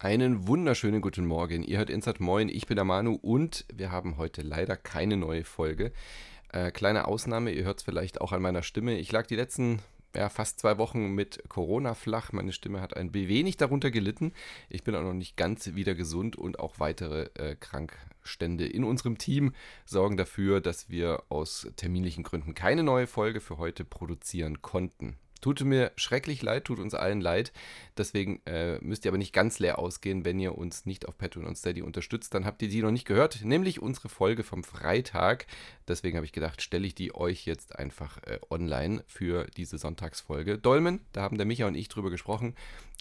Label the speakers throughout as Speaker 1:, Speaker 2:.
Speaker 1: Einen wunderschönen guten Morgen. Ihr hört Insert Moin, ich bin der Manu und wir haben heute leider keine neue Folge. Äh, kleine Ausnahme, ihr hört es vielleicht auch an meiner Stimme. Ich lag die letzten ja, fast zwei Wochen mit Corona flach. Meine Stimme hat ein wenig darunter gelitten. Ich bin auch noch nicht ganz wieder gesund und auch weitere äh, Krankstände in unserem Team sorgen dafür, dass wir aus terminlichen Gründen keine neue Folge für heute produzieren konnten. Tut mir schrecklich leid, tut uns allen leid. Deswegen äh, müsst ihr aber nicht ganz leer ausgehen, wenn ihr uns nicht auf Patreon und Steady unterstützt. Dann habt ihr die noch nicht gehört, nämlich unsere Folge vom Freitag. Deswegen habe ich gedacht, stelle ich die euch jetzt einfach äh, online für diese Sonntagsfolge. Dolmen, da haben der Micha und ich drüber gesprochen.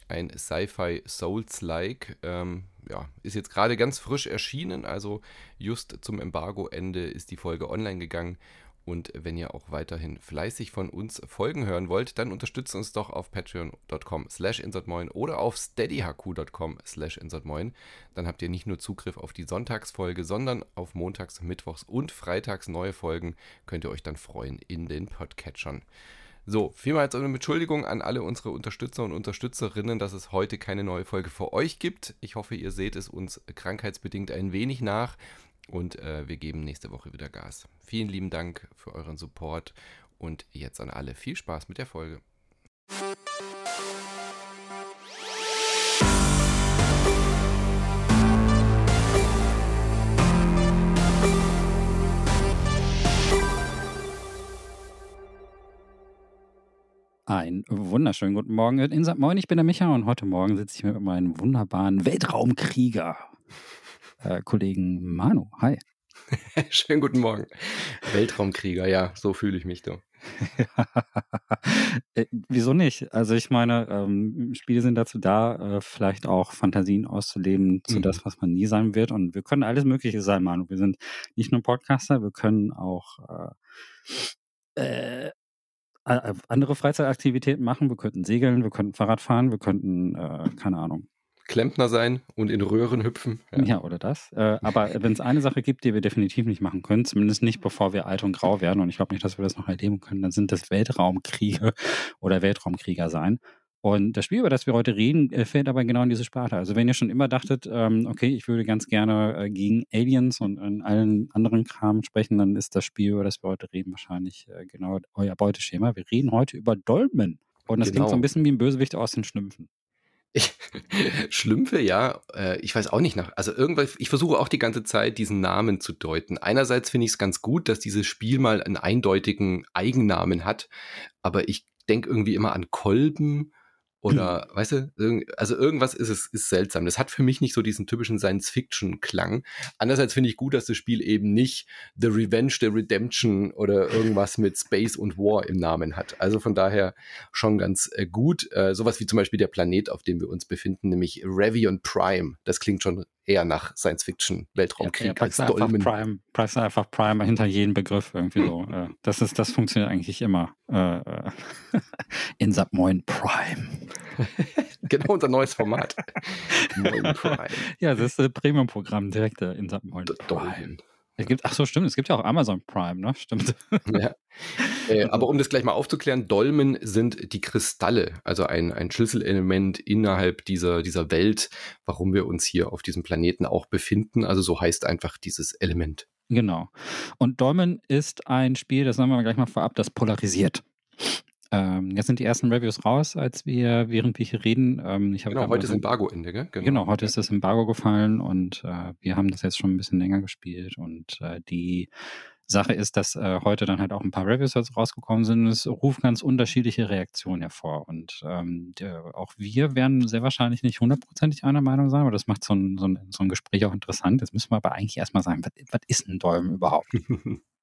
Speaker 1: Ein Sci-Fi Souls-like. Ähm, ja, ist jetzt gerade ganz frisch erschienen. Also just zum Embargo-Ende ist die Folge online gegangen. Und wenn ihr auch weiterhin fleißig von uns Folgen hören wollt, dann unterstützt uns doch auf patreon.com slash insertmoin oder auf steadyhq.com slash insertmoin. Dann habt ihr nicht nur Zugriff auf die Sonntagsfolge, sondern auf Montags, Mittwochs und Freitags neue Folgen könnt ihr euch dann freuen in den Podcatchern. So, vielmals eine Entschuldigung an alle unsere Unterstützer und Unterstützerinnen, dass es heute keine neue Folge für euch gibt. Ich hoffe, ihr seht es uns krankheitsbedingt ein wenig nach. Und äh, wir geben nächste Woche wieder Gas. Vielen lieben Dank für euren Support und jetzt an alle viel Spaß mit der Folge.
Speaker 2: Einen wunderschönen guten Morgen in. Moin, ich bin der Micha und heute Morgen sitze ich mit meinem wunderbaren Weltraumkrieger äh, Kollegen Manu. Hi.
Speaker 1: Schönen guten Morgen. Weltraumkrieger, ja, so fühle ich mich doch.
Speaker 2: äh, wieso nicht? Also ich meine, ähm, Spiele sind dazu da, äh, vielleicht auch Fantasien auszuleben zu mhm. das, was man nie sein wird. Und wir können alles Mögliche sein, Manu. Wir sind nicht nur Podcaster, wir können auch äh, äh andere Freizeitaktivitäten machen. Wir könnten segeln, wir könnten Fahrrad fahren, wir könnten, äh, keine Ahnung,
Speaker 1: Klempner sein und in Röhren hüpfen.
Speaker 2: Ja, ja oder das. Äh, aber wenn es eine Sache gibt, die wir definitiv nicht machen können, zumindest nicht bevor wir alt und grau werden, und ich glaube nicht, dass wir das noch erleben können, dann sind das Weltraumkriege oder Weltraumkrieger sein. Und das Spiel, über das wir heute reden, äh, fällt aber genau in diese Sparte. Also wenn ihr schon immer dachtet, ähm, okay, ich würde ganz gerne äh, gegen Aliens und in allen anderen Kram sprechen, dann ist das Spiel, über das wir heute reden, wahrscheinlich äh, genau euer Beuteschema. Wir reden heute über Dolmen. Und das genau. klingt so ein bisschen wie ein Bösewicht aus den Schlümpfen.
Speaker 1: Ich, Schlümpfe, ja, äh, ich weiß auch nicht nach. Also irgendwas, ich versuche auch die ganze Zeit, diesen Namen zu deuten. Einerseits finde ich es ganz gut, dass dieses Spiel mal einen eindeutigen Eigennamen hat, aber ich denke irgendwie immer an Kolben oder, weißt du, also irgendwas ist es ist seltsam. Das hat für mich nicht so diesen typischen Science-Fiction-Klang. Andererseits finde ich gut, dass das Spiel eben nicht The Revenge, The Redemption oder irgendwas mit Space und War im Namen hat. Also von daher schon ganz äh, gut. Äh, sowas wie zum Beispiel der Planet, auf dem wir uns befinden, nämlich Revion Prime. Das klingt schon eher nach Science-Fiction, Weltraumkrieg ja, als
Speaker 2: Dolmen. Prime, packst einfach Prime hinter jeden Begriff irgendwie so. Äh, das ist, das funktioniert eigentlich immer. Äh, äh in Moin Prime.
Speaker 1: genau unser neues Format.
Speaker 2: Moin Prime. Ja, das ist ein Premium-Programm direkt äh, in Moin Prime. Es gibt, ach so, stimmt, es gibt ja auch Amazon Prime, ne? Stimmt. Ja.
Speaker 1: Äh, aber um das gleich mal aufzuklären, Dolmen sind die Kristalle, also ein, ein Schlüsselelement innerhalb dieser, dieser Welt, warum wir uns hier auf diesem Planeten auch befinden. Also so heißt einfach dieses Element.
Speaker 2: Genau. Und Dolmen ist ein Spiel, das sagen wir gleich mal vorab, das polarisiert. Ähm, jetzt sind die ersten Reviews raus, als wir, während wir hier reden. Ähm,
Speaker 1: ich genau, heute ist Embargo-Ende, gell?
Speaker 2: Genau. genau. heute ist das Embargo gefallen und äh, wir haben das jetzt schon ein bisschen länger gespielt und äh, die Sache ist, dass äh, heute dann halt auch ein paar Reviews rausgekommen sind. Es ruft ganz unterschiedliche Reaktionen hervor. Und ähm, der, auch wir werden sehr wahrscheinlich nicht hundertprozentig einer Meinung sein, aber das macht so ein, so, ein, so ein Gespräch auch interessant. Jetzt müssen wir aber eigentlich erstmal sagen, was, was ist ein Dolm überhaupt?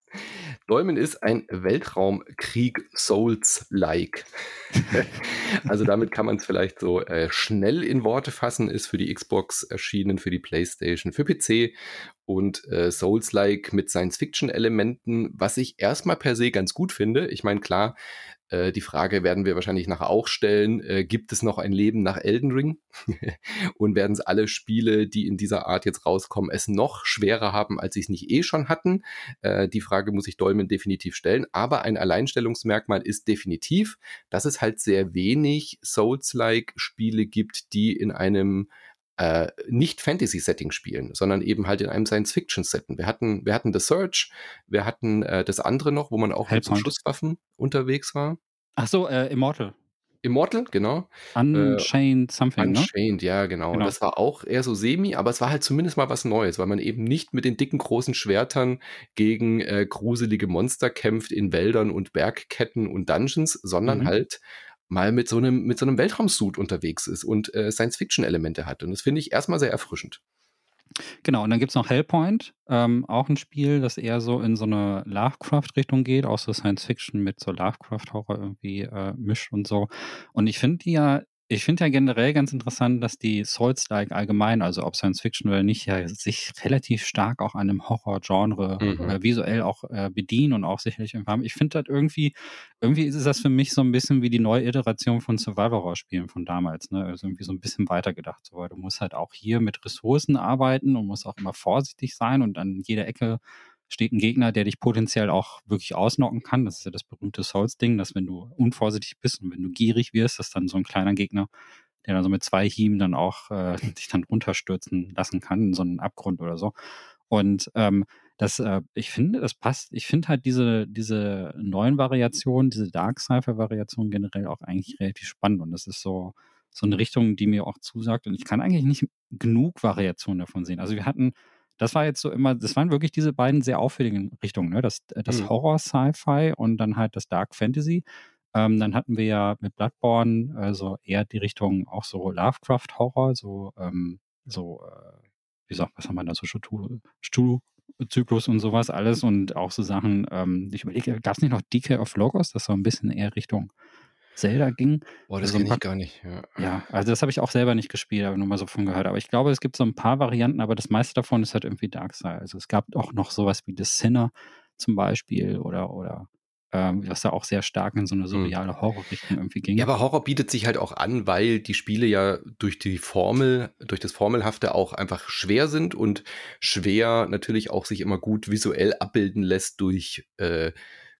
Speaker 1: Dolmen ist ein Weltraumkrieg Souls-like. also damit kann man es vielleicht so äh, schnell in Worte fassen, ist für die Xbox erschienen, für die PlayStation, für PC und äh, Souls-like mit Science-Fiction-Elementen, was ich erstmal per se ganz gut finde. Ich meine, klar, äh, die Frage werden wir wahrscheinlich nachher auch stellen, äh, gibt es noch ein Leben nach Elden Ring? und werden es alle Spiele, die in dieser Art jetzt rauskommen, es noch schwerer haben, als sie es nicht eh schon hatten? Äh, die Frage muss ich Dolmen definitiv stellen. Aber ein Alleinstellungsmerkmal ist definitiv, dass es halt sehr wenig Souls-like Spiele gibt, die in einem äh, nicht Fantasy-Setting spielen, sondern eben halt in einem Science-Fiction-Setting. Wir hatten, wir hatten The Search, wir hatten äh, das andere noch, wo man auch mit so Schusswaffen unterwegs war.
Speaker 2: Ach so, äh, Immortal.
Speaker 1: Immortal, genau.
Speaker 2: Unchained äh, Something,
Speaker 1: ne? Unchained, ne? ja, genau. genau. Das war auch eher so semi, aber es war halt zumindest mal was Neues, weil man eben nicht mit den dicken, großen Schwertern gegen äh, gruselige Monster kämpft in Wäldern und Bergketten und Dungeons, sondern mhm. halt mal mit so einem, mit so einem Weltraumsuit unterwegs ist und äh, Science-Fiction-Elemente hat. Und das finde ich erstmal sehr erfrischend.
Speaker 2: Genau, und dann gibt es noch Hellpoint, ähm, auch ein Spiel, das eher so in so eine Lovecraft-Richtung geht, auch so Science-Fiction mit so Lovecraft-Horror irgendwie äh, mischt und so. Und ich finde die ja ich finde ja generell ganz interessant, dass die Souls-like allgemein, also ob Science Fiction oder nicht, ja sich relativ stark auch an einem Horror-Genre mhm. äh, visuell auch äh, bedienen und auch sicherlich haben. Ich finde das irgendwie, irgendwie ist das für mich so ein bisschen wie die neue Iteration von Survival-Horror-Spielen von damals, ne? Also irgendwie so ein bisschen weitergedacht. So, weil du musst halt auch hier mit Ressourcen arbeiten und musst auch immer vorsichtig sein und an jeder Ecke steht ein Gegner, der dich potenziell auch wirklich ausnocken kann. Das ist ja das berühmte Souls-Ding, dass wenn du unvorsichtig bist und wenn du gierig wirst, dass dann so ein kleiner Gegner, der dann so mit zwei Hieben dann auch äh, dich dann runterstürzen lassen kann in so einen Abgrund oder so. Und ähm, das, äh, ich finde, das passt. Ich finde halt diese, diese neuen Variationen, diese Dark Cypher-Variationen generell auch eigentlich relativ spannend. Und das ist so, so eine Richtung, die mir auch zusagt. Und ich kann eigentlich nicht genug Variationen davon sehen. Also wir hatten das war jetzt so immer, das waren wirklich diese beiden sehr auffälligen Richtungen, ne? Das, äh, das mhm. Horror-Sci-Fi und dann halt das Dark Fantasy. Ähm, dann hatten wir ja mit Bloodborne also eher die Richtung auch so Lovecraft-Horror, so, ähm, so, äh, wie sagt, was haben wir da so, Stulu, Zyklus und sowas alles und auch so Sachen, ähm, ich überlege, gab es nicht noch Decay of Logos, das so ein bisschen eher Richtung Zelda ging.
Speaker 1: Boah, das also kenne ich gar nicht.
Speaker 2: Ja, ja also das habe ich auch selber nicht gespielt, aber nur mal so von gehört. Aber ich glaube, es gibt so ein paar Varianten, aber das meiste davon ist halt irgendwie Darkseid. Also es gab auch noch sowas wie The Sinner zum Beispiel oder, oder ähm, was da auch sehr stark in so eine hm. surreale Horrorrichtung irgendwie ging.
Speaker 1: Ja, aber Horror bietet sich halt auch an, weil die Spiele ja durch die Formel, durch das Formelhafte auch einfach schwer sind und schwer natürlich auch sich immer gut visuell abbilden lässt durch äh,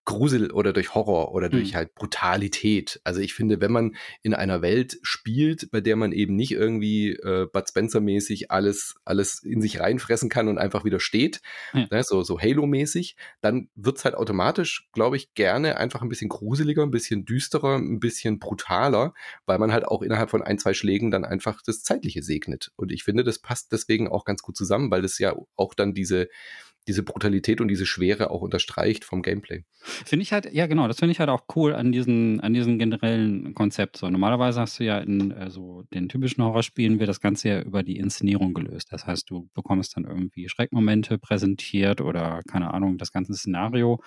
Speaker 1: Grusel oder durch Horror oder durch mhm. halt Brutalität. Also ich finde, wenn man in einer Welt spielt, bei der man eben nicht irgendwie äh, Bud Spencer-mäßig alles, alles in sich reinfressen kann und einfach wieder steht, ja. ne, so, so Halo-mäßig, dann wird's halt automatisch, glaube ich, gerne einfach ein bisschen gruseliger, ein bisschen düsterer, ein bisschen brutaler, weil man halt auch innerhalb von ein, zwei Schlägen dann einfach das Zeitliche segnet. Und ich finde, das passt deswegen auch ganz gut zusammen, weil das ja auch dann diese, diese Brutalität und diese Schwere auch unterstreicht vom Gameplay.
Speaker 2: Finde ich halt, ja genau, das finde ich halt auch cool an diesen, an diesem generellen Konzept. So, normalerweise hast du ja in also den typischen Horrorspielen wird das Ganze ja über die Inszenierung gelöst. Das heißt, du bekommst dann irgendwie Schreckmomente präsentiert oder keine Ahnung, das ganze Szenario.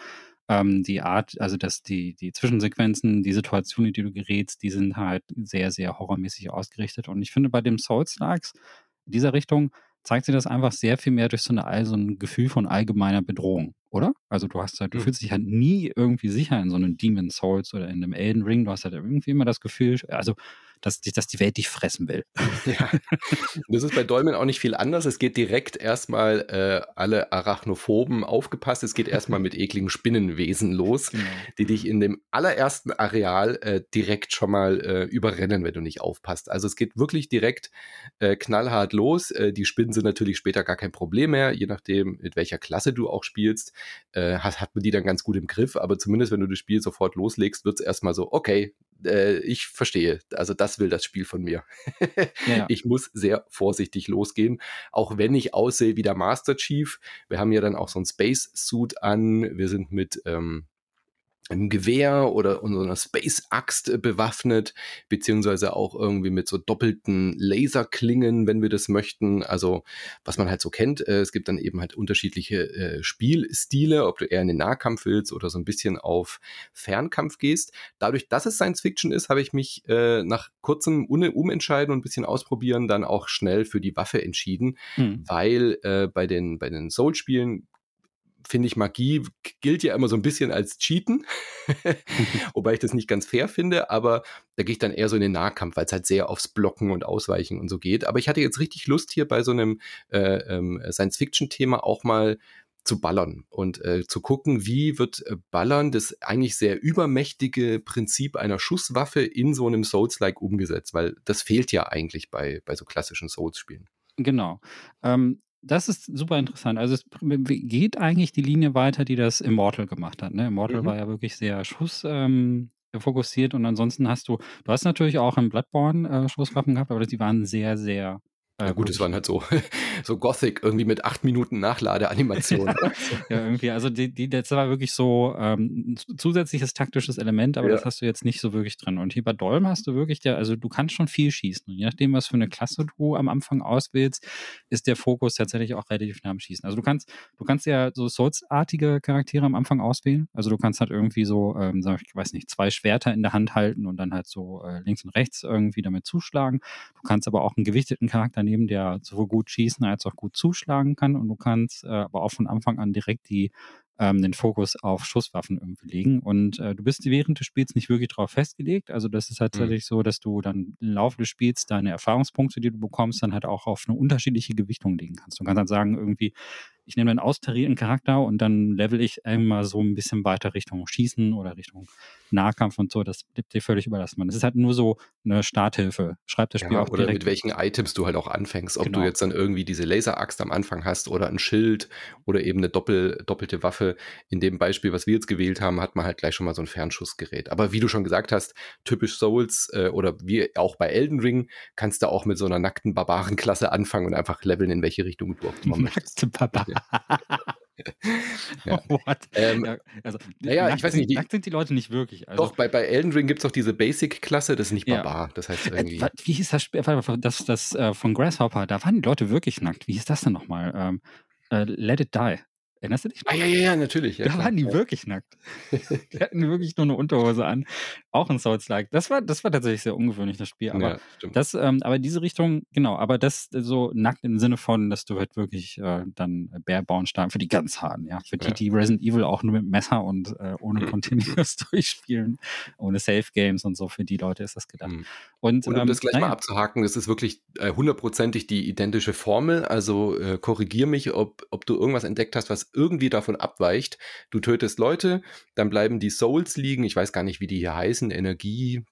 Speaker 2: Ähm, die Art, also dass die, die Zwischensequenzen, die Situationen, in die du gerätst, die sind halt sehr, sehr horrormäßig ausgerichtet. Und ich finde bei dem Souls-Likes dieser Richtung zeigt sich das einfach sehr viel mehr durch so, eine, so ein Gefühl von allgemeiner Bedrohung, oder? Also du hast halt, du mhm. fühlst dich halt nie irgendwie sicher in so einem Demon Souls oder in einem Elden Ring. Du hast halt irgendwie immer das Gefühl, also dass, dass die Welt dich fressen will. Ja.
Speaker 1: Das ist bei Dolmen auch nicht viel anders. Es geht direkt erstmal äh, alle Arachnophoben aufgepasst. Es geht erstmal mit ekligen Spinnenwesen los, genau. die dich in dem allerersten Areal äh, direkt schon mal äh, überrennen, wenn du nicht aufpasst. Also es geht wirklich direkt äh, knallhart los. Äh, die Spinnen sind natürlich später gar kein Problem mehr, je nachdem, mit welcher Klasse du auch spielst, äh, hat, hat man die dann ganz gut im Griff. Aber zumindest, wenn du das Spiel sofort loslegst, wird es erstmal so, okay, äh, ich verstehe. Also das will das Spiel von mir. ja. Ich muss sehr vorsichtig losgehen, auch wenn ich aussehe wie der Master Chief. Wir haben ja dann auch so ein Space Suit an. Wir sind mit ähm, einem Gewehr oder unserer Space-Axt äh, bewaffnet, beziehungsweise auch irgendwie mit so doppelten Laserklingen, wenn wir das möchten. Also was man halt so kennt. Äh, es gibt dann eben halt unterschiedliche äh, Spielstile, ob du eher in den Nahkampf willst oder so ein bisschen auf Fernkampf gehst. Dadurch, dass es Science Fiction ist, habe ich mich äh, nach kurzem Umentscheiden und ein bisschen ausprobieren dann auch schnell für die Waffe entschieden, hm. weil äh, bei den, bei den Soul-Spielen finde ich, Magie gilt ja immer so ein bisschen als Cheaten, wobei ich das nicht ganz fair finde, aber da gehe ich dann eher so in den Nahkampf, weil es halt sehr aufs Blocken und Ausweichen und so geht. Aber ich hatte jetzt richtig Lust hier bei so einem äh, ähm, Science-Fiction-Thema auch mal zu ballern und äh, zu gucken, wie wird äh, Ballern das eigentlich sehr übermächtige Prinzip einer Schusswaffe in so einem Souls-like umgesetzt, weil das fehlt ja eigentlich bei, bei so klassischen Souls-Spielen.
Speaker 2: Genau. Ähm, das ist super interessant. Also es geht eigentlich die Linie weiter, die das Immortal gemacht hat. Ne? Immortal mhm. war ja wirklich sehr Schuss. Ähm, fokussiert und ansonsten hast du, du hast natürlich auch im Bloodborne äh, Schusswaffen gehabt, aber die waren sehr, sehr
Speaker 1: ja gut, es waren halt so, so Gothic, irgendwie mit acht Minuten Nachladeanimation.
Speaker 2: ja, irgendwie, also die, die, das war wirklich so ähm, ein zusätzliches taktisches Element, aber ja. das hast du jetzt nicht so wirklich drin. Und hier bei Dolm hast du wirklich, der, also du kannst schon viel schießen. Und je nachdem, was für eine Klasse du am Anfang auswählst, ist der Fokus tatsächlich auch relativ nah am Schießen. Also du kannst, du kannst ja so Souls-artige Charaktere am Anfang auswählen. Also du kannst halt irgendwie so, ähm, ich weiß nicht, zwei Schwerter in der Hand halten und dann halt so äh, links und rechts irgendwie damit zuschlagen. Du kannst aber auch einen gewichteten Charakter nehmen, der sowohl gut schießen als auch gut zuschlagen kann. Und du kannst äh, aber auch von Anfang an direkt die ähm, den Fokus auf Schusswaffen irgendwie legen. Und äh, du bist während des Spiels nicht wirklich darauf festgelegt. Also das ist halt mhm. tatsächlich mhm. so, dass du dann im Laufe des Spiels deine Erfahrungspunkte, die du bekommst, dann halt auch auf eine unterschiedliche Gewichtung legen kannst. Du kannst dann sagen, irgendwie, ich nehme einen austarierten Charakter und dann level ich einmal so ein bisschen weiter Richtung Schießen oder Richtung Nahkampf und so. Das bleibt dir völlig überlassen. Es ist halt nur so eine Starthilfe. Schreib das Spiel ja, auch
Speaker 1: Oder direkt. mit welchen Items du halt auch anfängst. Ob genau. du jetzt dann irgendwie diese Laseraxt am Anfang hast oder ein Schild oder eben eine doppel, doppelte Waffe. In dem Beispiel, was wir jetzt gewählt haben, hat man halt gleich schon mal so ein Fernschussgerät. Aber wie du schon gesagt hast, typisch Souls äh, oder wie auch bei Elden Ring, kannst du auch mit so einer nackten Barbarenklasse anfangen und einfach leveln, in welche Richtung du auch immer möchtest. Nackte Barbaren
Speaker 2: ja. Oh, what? Ähm, ja, also, naja, ich weiß nicht. Nackt sind die Leute nicht wirklich.
Speaker 1: Also. Doch, bei, bei Elden Ring gibt es auch diese Basic-Klasse, das ist nicht Barbar. Ja. Das heißt äh, irgendwie.
Speaker 2: Wie hieß das Spiel? Das, das äh, von Grasshopper, da waren die Leute wirklich nackt. Wie hieß das denn nochmal? Ähm, äh, Let It Die. Erinnerst du dich?
Speaker 1: Ah, ja, ja, ja, natürlich. Ja,
Speaker 2: da klar. waren die ja. wirklich nackt. die hatten wirklich nur eine Unterhose an. Auch ein Souls-like. Das war, das war tatsächlich sehr ungewöhnlich, das Spiel. Aber, ja, das, ähm, aber diese Richtung, genau, aber das so nackt im Sinne von, dass du halt wirklich äh, dann Barebauen stark für die ganz harten, ja. Für die, die Resident Evil auch nur mit Messer und äh, ohne Continuous durchspielen, ohne Safe Games und so, für die Leute ist das gedacht. Mhm.
Speaker 1: Und, und um ähm, das gleich naja. mal abzuhaken, das ist wirklich äh, hundertprozentig die identische Formel. Also äh, korrigier mich, ob, ob du irgendwas entdeckt hast, was irgendwie davon abweicht. Du tötest Leute, dann bleiben die Souls liegen. Ich weiß gar nicht, wie die hier heißen. Energie,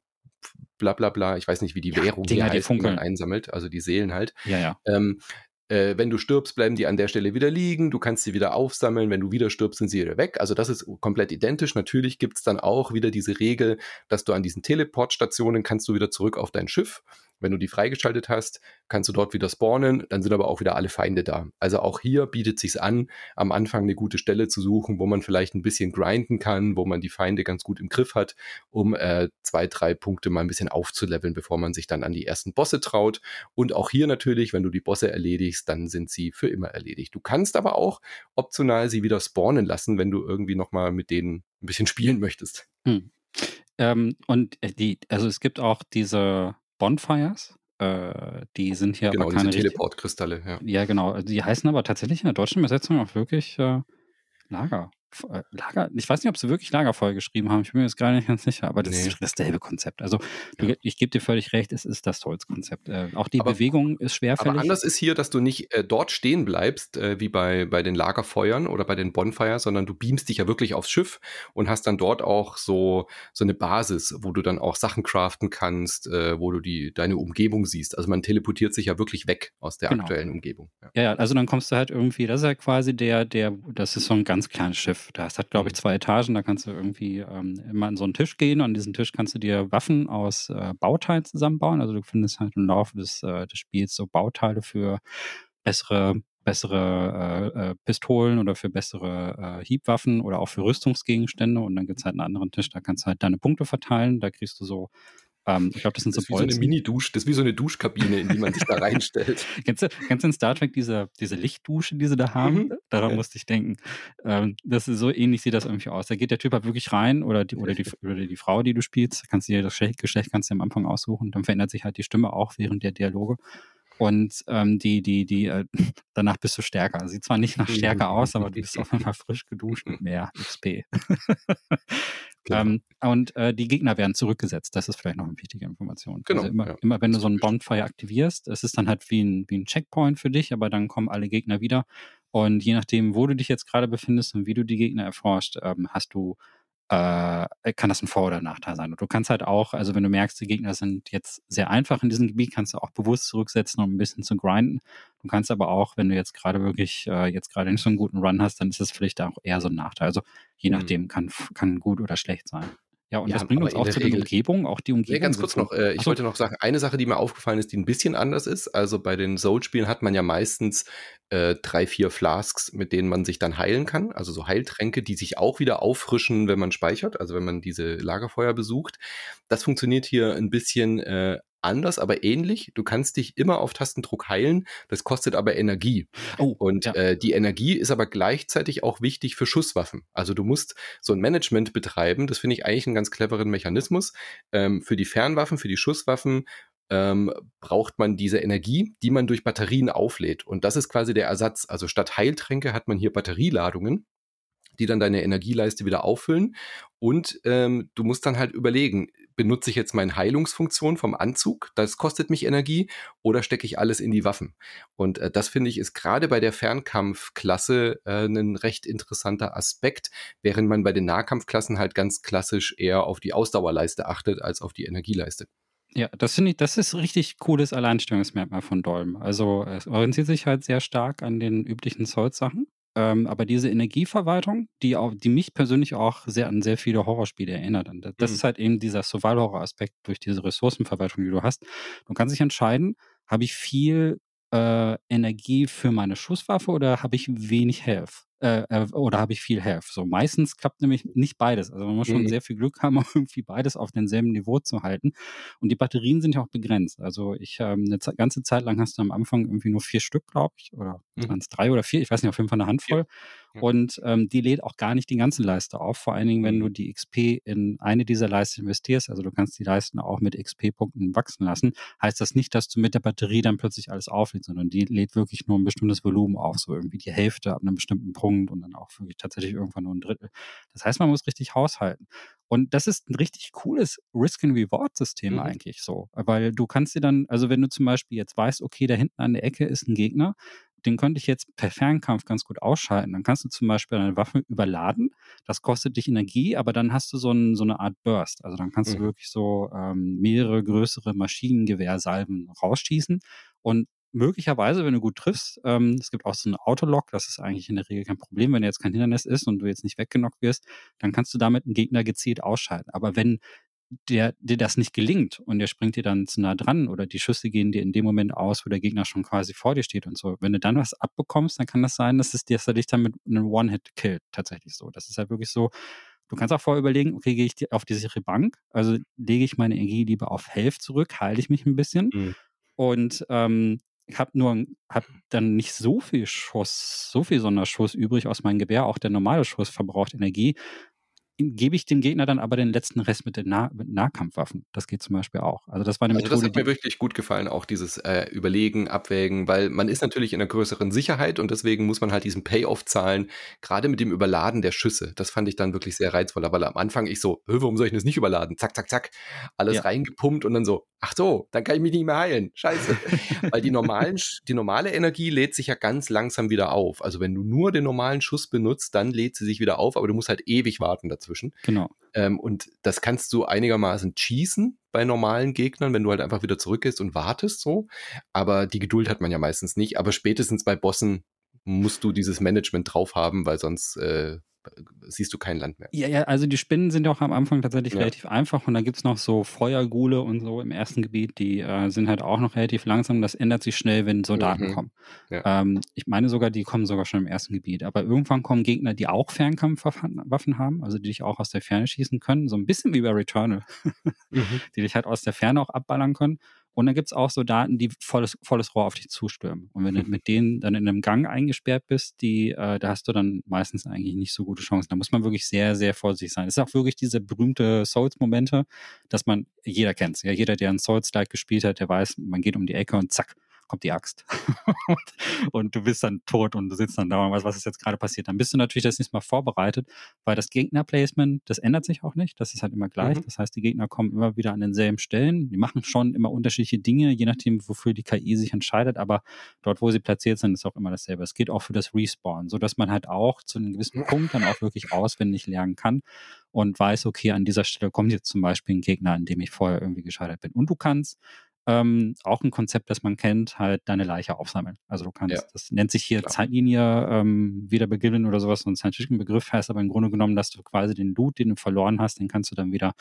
Speaker 1: bla bla bla. Ich weiß nicht, wie die ja, Währung Dinger, hier heißt, die, die man einsammelt. Also die Seelen halt.
Speaker 2: Ja, ja.
Speaker 1: Ähm, äh, wenn du stirbst, bleiben die an der Stelle wieder liegen. Du kannst sie wieder aufsammeln. Wenn du wieder stirbst, sind sie wieder weg. Also das ist komplett identisch. Natürlich gibt es dann auch wieder diese Regel, dass du an diesen Teleportstationen kannst du wieder zurück auf dein Schiff. Wenn du die freigeschaltet hast, kannst du dort wieder spawnen, dann sind aber auch wieder alle Feinde da. Also auch hier bietet sich an, am Anfang eine gute Stelle zu suchen, wo man vielleicht ein bisschen grinden kann, wo man die Feinde ganz gut im Griff hat, um äh, zwei, drei Punkte mal ein bisschen aufzuleveln, bevor man sich dann an die ersten Bosse traut. Und auch hier natürlich, wenn du die Bosse erledigst, dann sind sie für immer erledigt. Du kannst aber auch optional sie wieder spawnen lassen, wenn du irgendwie nochmal mit denen ein bisschen spielen möchtest. Hm.
Speaker 2: Ähm, und äh, die, also es gibt auch diese Bonfires. Äh, die sind hier
Speaker 1: genau,
Speaker 2: aber keine
Speaker 1: Teleportkristalle, ja.
Speaker 2: Ja, genau. Die heißen aber tatsächlich in der deutschen Übersetzung auch wirklich äh, Lager. Äh, Lager, ich weiß nicht, ob sie wirklich Lagerfeuer geschrieben haben, ich bin mir jetzt gar nicht ganz sicher, aber das nee. ist dasselbe Konzept. Also ja. ich gebe dir völlig recht, es ist das Holzkonzept. Äh, auch die aber, Bewegung ist schwerfällig.
Speaker 1: Aber anders ist hier, dass du nicht äh, dort stehen bleibst, äh, wie bei, bei den Lagerfeuern oder bei den Bonfires, sondern du beamst dich ja wirklich aufs Schiff und hast dann dort auch so, so eine Basis, wo du dann auch Sachen craften kannst, äh, wo du die, deine Umgebung siehst. Also man teleportiert sich ja wirklich weg aus der genau. aktuellen Umgebung.
Speaker 2: Ja. ja, also dann kommst du halt irgendwie, das ist ja quasi der, der, das ist so ein ganz kleines Schiff das hat, glaube ich, zwei Etagen. Da kannst du irgendwie ähm, immer an so einen Tisch gehen. An diesem Tisch kannst du dir Waffen aus äh, Bauteilen zusammenbauen. Also du findest halt im Laufe des, äh, des Spiels so Bauteile für bessere bessere äh, äh, Pistolen oder für bessere äh, Hiebwaffen oder auch für Rüstungsgegenstände. Und dann gibt es halt einen anderen Tisch, da kannst du halt deine Punkte verteilen. Da kriegst du so ähm, ich glaube, das sind
Speaker 1: das
Speaker 2: so
Speaker 1: ist wie so eine Mini-Dusche, das ist wie so eine Duschkabine, in die man sich da reinstellt.
Speaker 2: kennst, du, kennst du in Star Trek diese, diese Lichtdusche, die sie da haben? Mhm. Daran ja. musste ich denken. Ähm, das ist so ähnlich sieht das irgendwie aus. Da geht der Typ halt wirklich rein oder die, oder die, oder die Frau, die du spielst, kannst du dir das Geschlecht kannst du am Anfang aussuchen. Dann verändert sich halt die Stimme auch während der Dialoge. Und ähm, die, die, die, äh, danach bist du stärker. Sieht zwar nicht nach Stärke aus, aber du bist auf jeden Fall frisch geduscht mit mehr XP. Genau. Ähm, und äh, die Gegner werden zurückgesetzt. Das ist vielleicht noch eine wichtige Information.
Speaker 1: Genau.
Speaker 2: Also immer,
Speaker 1: ja.
Speaker 2: immer wenn du so einen Bonfire aktivierst, es ist dann halt wie ein, wie ein Checkpoint für dich, aber dann kommen alle Gegner wieder Und je nachdem, wo du dich jetzt gerade befindest und wie du die Gegner erforscht, ähm, hast du äh, kann das ein Vor- oder Nachteil sein. Und du kannst halt auch, also wenn du merkst, die Gegner sind jetzt sehr einfach in diesem Gebiet, kannst du auch bewusst zurücksetzen, um ein bisschen zu grinden. Du kannst aber auch, wenn du jetzt gerade wirklich, äh, jetzt gerade nicht so einen guten Run hast, dann ist es vielleicht auch eher so ein Nachteil. Also je mhm. nachdem kann, kann gut oder schlecht sein. Ja, und ja, das bringt uns auch zu der Umgebung, auch die Umgebung.
Speaker 1: Ja, ganz kurz noch, äh, ich so. wollte noch sagen, eine Sache, die mir aufgefallen ist, die ein bisschen anders ist. Also bei den Soul-Spielen hat man ja meistens äh, drei, vier Flasks, mit denen man sich dann heilen kann. Also so Heiltränke, die sich auch wieder auffrischen, wenn man speichert, also wenn man diese Lagerfeuer besucht. Das funktioniert hier ein bisschen äh, anders, aber ähnlich. Du kannst dich immer auf Tastendruck heilen. Das kostet aber Energie. Oh, und ja. äh, die Energie ist aber gleichzeitig auch wichtig für Schusswaffen. Also du musst so ein Management betreiben. Das finde ich eigentlich einen ganz cleveren Mechanismus. Ähm, für die Fernwaffen, für die Schusswaffen ähm, braucht man diese Energie, die man durch Batterien auflädt. Und das ist quasi der Ersatz. Also statt Heiltränke hat man hier Batterieladungen die dann deine Energieleiste wieder auffüllen. Und ähm, du musst dann halt überlegen, benutze ich jetzt meine Heilungsfunktion vom Anzug, das kostet mich Energie, oder stecke ich alles in die Waffen? Und äh, das finde ich ist gerade bei der Fernkampfklasse äh, ein recht interessanter Aspekt, während man bei den Nahkampfklassen halt ganz klassisch eher auf die Ausdauerleiste achtet als auf die Energieleiste.
Speaker 2: Ja, das finde ich, das ist richtig cooles Alleinstellungsmerkmal von Dolm. Also es orientiert sich halt sehr stark an den üblichen Souls-Sachen. Ähm, aber diese Energieverwaltung, die, auch, die mich persönlich auch sehr an sehr viele Horrorspiele erinnert. Und das mhm. ist halt eben dieser Survival-Horror-Aspekt durch diese Ressourcenverwaltung, die du hast. Du kannst dich entscheiden, habe ich viel äh, Energie für meine Schusswaffe oder habe ich wenig Health? Äh, äh, oder habe ich viel Health? So meistens klappt nämlich nicht beides. Also man muss schon mhm. sehr viel Glück haben, um irgendwie beides auf demselben Niveau zu halten. Und die Batterien sind ja auch begrenzt. Also ich ähm, eine ganze Zeit lang hast du am Anfang irgendwie nur vier Stück, glaube ich, oder mhm. waren es drei oder vier? Ich weiß nicht, auf jeden Fall eine Handvoll. Ja. Und ähm, die lädt auch gar nicht die ganze Leiste auf. Vor allen Dingen, wenn du mhm. die XP in eine dieser Leisten investierst, also du kannst die Leisten auch mit XP-Punkten wachsen lassen, heißt das nicht, dass du mit der Batterie dann plötzlich alles auflädst, sondern die lädt wirklich nur ein bestimmtes Volumen auf, so irgendwie die Hälfte ab einem bestimmten Punkt und dann auch wirklich tatsächlich irgendwann nur ein Drittel. Das heißt, man muss richtig haushalten. Und das ist ein richtig cooles Risk-and-Reward-System mhm. eigentlich so. Weil du kannst dir dann, also wenn du zum Beispiel jetzt weißt, okay, da hinten an der Ecke ist ein Gegner, den könnte ich jetzt per Fernkampf ganz gut ausschalten. Dann kannst du zum Beispiel eine Waffe überladen. Das kostet dich Energie, aber dann hast du so, ein, so eine Art Burst. Also dann kannst mhm. du wirklich so ähm, mehrere größere Maschinengewehrsalben rausschießen. Und möglicherweise, wenn du gut triffst, ähm, es gibt auch so ein Autolock, das ist eigentlich in der Regel kein Problem, wenn jetzt kein Hindernis ist und du jetzt nicht weggenockt wirst, dann kannst du damit einen Gegner gezielt ausschalten. Aber wenn der, dir das nicht gelingt und der springt dir dann zu nah dran oder die Schüsse gehen dir in dem Moment aus, wo der Gegner schon quasi vor dir steht und so. Wenn du dann was abbekommst, dann kann das sein, dass es dir, dass er dich dann mit einem One-Hit killt, tatsächlich so. Das ist halt wirklich so. Du kannst auch vorher überlegen, okay, gehe ich auf die sichere Bank, also lege ich meine Energie lieber auf Health zurück, heile ich mich ein bisschen mhm. und ähm, ich habe nur hab dann nicht so viel Schuss, so viel Sonderschuss übrig aus meinem Gewehr. Auch der normale Schuss verbraucht Energie gebe ich dem Gegner dann aber den letzten Rest mit den nah mit Nahkampfwaffen. Das geht zum Beispiel auch. Also das war eine
Speaker 1: also Methode. Das hat mir wirklich gut gefallen, auch dieses äh, Überlegen, Abwägen, weil man ist natürlich in einer größeren Sicherheit und deswegen muss man halt diesen Payoff zahlen, gerade mit dem Überladen der Schüsse. Das fand ich dann wirklich sehr reizvoll, weil am Anfang ich so, warum soll ich das nicht überladen? Zack, zack, zack, alles ja. reingepumpt und dann so, ach so, dann kann ich mich nicht mehr heilen. Scheiße. weil die normalen, die normale Energie lädt sich ja ganz langsam wieder auf. Also wenn du nur den normalen Schuss benutzt, dann lädt sie sich wieder auf, aber du musst halt ewig warten dazu dazwischen.
Speaker 2: Genau.
Speaker 1: Ähm, und das kannst du einigermaßen cheesen bei normalen Gegnern, wenn du halt einfach wieder zurückgehst und wartest so. Aber die Geduld hat man ja meistens nicht. Aber spätestens bei Bossen musst du dieses Management drauf haben, weil sonst äh, siehst du kein Land mehr.
Speaker 2: Ja, ja, also die Spinnen sind auch am Anfang tatsächlich ja. relativ einfach und da gibt es noch so Feuergule und so im ersten Gebiet, die äh, sind halt auch noch relativ langsam. Das ändert sich schnell, wenn Soldaten mhm. kommen. Ja. Ähm, ich meine sogar, die kommen sogar schon im ersten Gebiet. Aber irgendwann kommen Gegner, die auch Fernkampfwaffen haben, also die dich auch aus der Ferne schießen können, so ein bisschen wie bei Returnal, mhm. die dich halt aus der Ferne auch abballern können. Und dann gibt es auch so Daten, die volles, volles Rohr auf dich zustürmen. Und wenn du mit denen dann in einem Gang eingesperrt bist, die, äh, da hast du dann meistens eigentlich nicht so gute Chancen. Da muss man wirklich sehr, sehr vorsichtig sein. Es ist auch wirklich diese berühmte Souls-Momente, dass man, jeder kennt Ja, jeder, der ein Souls-like gespielt hat, der weiß, man geht um die Ecke und zack, kommt die Axt. und, und, du bist dann tot und du sitzt dann da und weißt, was ist jetzt gerade passiert. Dann bist du natürlich das nächste Mal vorbereitet, weil das Gegnerplacement, das ändert sich auch nicht. Das ist halt immer gleich. Mhm. Das heißt, die Gegner kommen immer wieder an denselben Stellen. Die machen schon immer unterschiedliche Dinge, je nachdem, wofür die KI sich entscheidet. Aber dort, wo sie platziert sind, ist auch immer dasselbe. Es geht auch für das Respawn, sodass man halt auch zu einem gewissen Punkt dann auch wirklich auswendig lernen kann und weiß, okay, an dieser Stelle kommt jetzt zum Beispiel ein Gegner, an dem ich vorher irgendwie gescheitert bin. Und du kannst ähm, auch ein Konzept, das man kennt, halt deine Leiche aufsammeln. Also du kannst, ja. das nennt sich hier Klar. Zeitlinie ähm, wieder beginnen oder sowas, so ein scientific Begriff heißt aber im Grunde genommen, dass du quasi den Loot, den du verloren hast, den kannst du dann wieder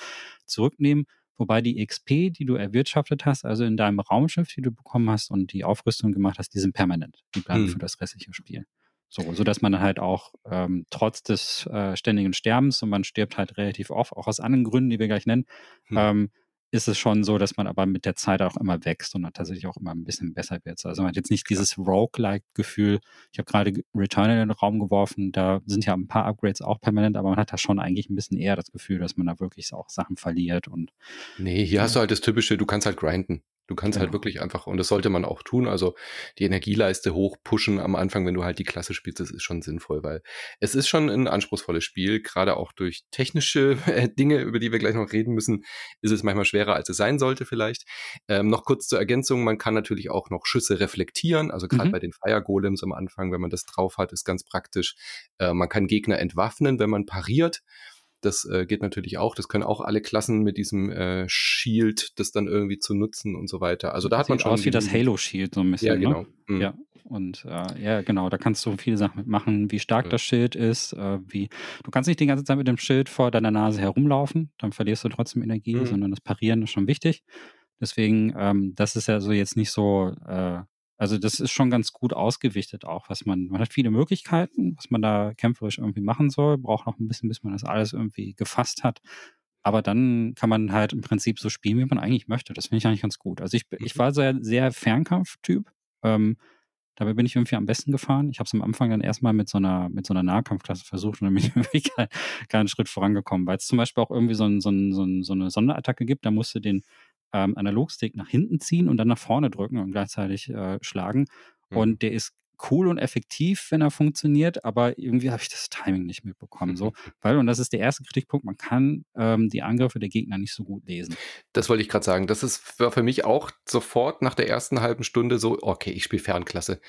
Speaker 2: zurücknehmen. Wobei die XP, die du erwirtschaftet hast, also in deinem Raumschiff, die du bekommen hast und die Aufrüstung gemacht hast, die sind permanent. Die bleiben hm. für das restliche Spiel. So, so dass man halt auch ähm, trotz des äh, ständigen Sterbens und man stirbt halt relativ oft, auch aus anderen Gründen, die wir gleich nennen, hm. ähm, ist es schon so, dass man aber mit der Zeit auch immer wächst und dann tatsächlich auch immer ein bisschen besser wird. Also man hat jetzt nicht dieses Rogue-like-Gefühl. Ich habe gerade Return in den Raum geworfen, da sind ja ein paar Upgrades auch permanent, aber man hat da schon eigentlich ein bisschen eher das Gefühl, dass man da wirklich auch Sachen verliert und.
Speaker 1: Nee, hier ja. hast du halt das typische, du kannst halt grinden. Du kannst halt genau. halt wirklich einfach, und das sollte man auch tun, also die Energieleiste hochpushen am Anfang, wenn du halt die Klasse spielst, das ist schon sinnvoll, weil es ist schon ein anspruchsvolles Spiel, gerade auch durch technische äh, Dinge, über die wir gleich noch reden müssen, ist es manchmal schwerer, als es sein sollte vielleicht. Ähm, noch kurz zur Ergänzung, man kann natürlich auch noch Schüsse reflektieren, also gerade mhm. bei den Fire Golems am Anfang, wenn man das drauf hat, ist ganz praktisch. Äh, man kann Gegner entwaffnen, wenn man pariert. Das äh, geht natürlich auch. Das können auch alle Klassen mit diesem äh, Shield, das dann irgendwie zu nutzen und so weiter. Also da hat man schon.
Speaker 2: aus wie das Halo Shield so ein bisschen.
Speaker 1: Ja, genau.
Speaker 2: Ne? Mhm. Ja. Und äh, ja, genau, da kannst du viele Sachen mitmachen, wie stark ja. das Schild ist, äh, wie du kannst nicht die ganze Zeit mit dem Schild vor deiner Nase herumlaufen, dann verlierst du trotzdem Energie, mhm. sondern das Parieren ist schon wichtig. Deswegen, ähm, das ist ja so jetzt nicht so äh, also das ist schon ganz gut ausgewichtet auch, was man, man hat viele Möglichkeiten, was man da kämpferisch irgendwie machen soll, braucht noch ein bisschen, bis man das alles irgendwie gefasst hat. Aber dann kann man halt im Prinzip so spielen, wie man eigentlich möchte. Das finde ich eigentlich ganz gut. Also ich, ich mhm. war sehr, sehr Fernkampftyp. Ähm, dabei bin ich irgendwie am besten gefahren. Ich habe es am Anfang dann erstmal mit so einer, mit so einer Nahkampfklasse versucht und dann bin ich irgendwie keinen, keinen Schritt vorangekommen, weil es zum Beispiel auch irgendwie so, ein, so, ein, so, ein, so eine Sonderattacke gibt, da musst du den ähm, Analogstick nach hinten ziehen und dann nach vorne drücken und gleichzeitig äh, schlagen. Mhm. Und der ist cool und effektiv, wenn er funktioniert, aber irgendwie habe ich das Timing nicht mitbekommen. So, weil, und das ist der erste Kritikpunkt, man kann ähm, die Angriffe der Gegner nicht so gut lesen.
Speaker 1: Das wollte ich gerade sagen. Das ist war für mich auch sofort nach der ersten halben Stunde so, okay, ich spiele Fernklasse.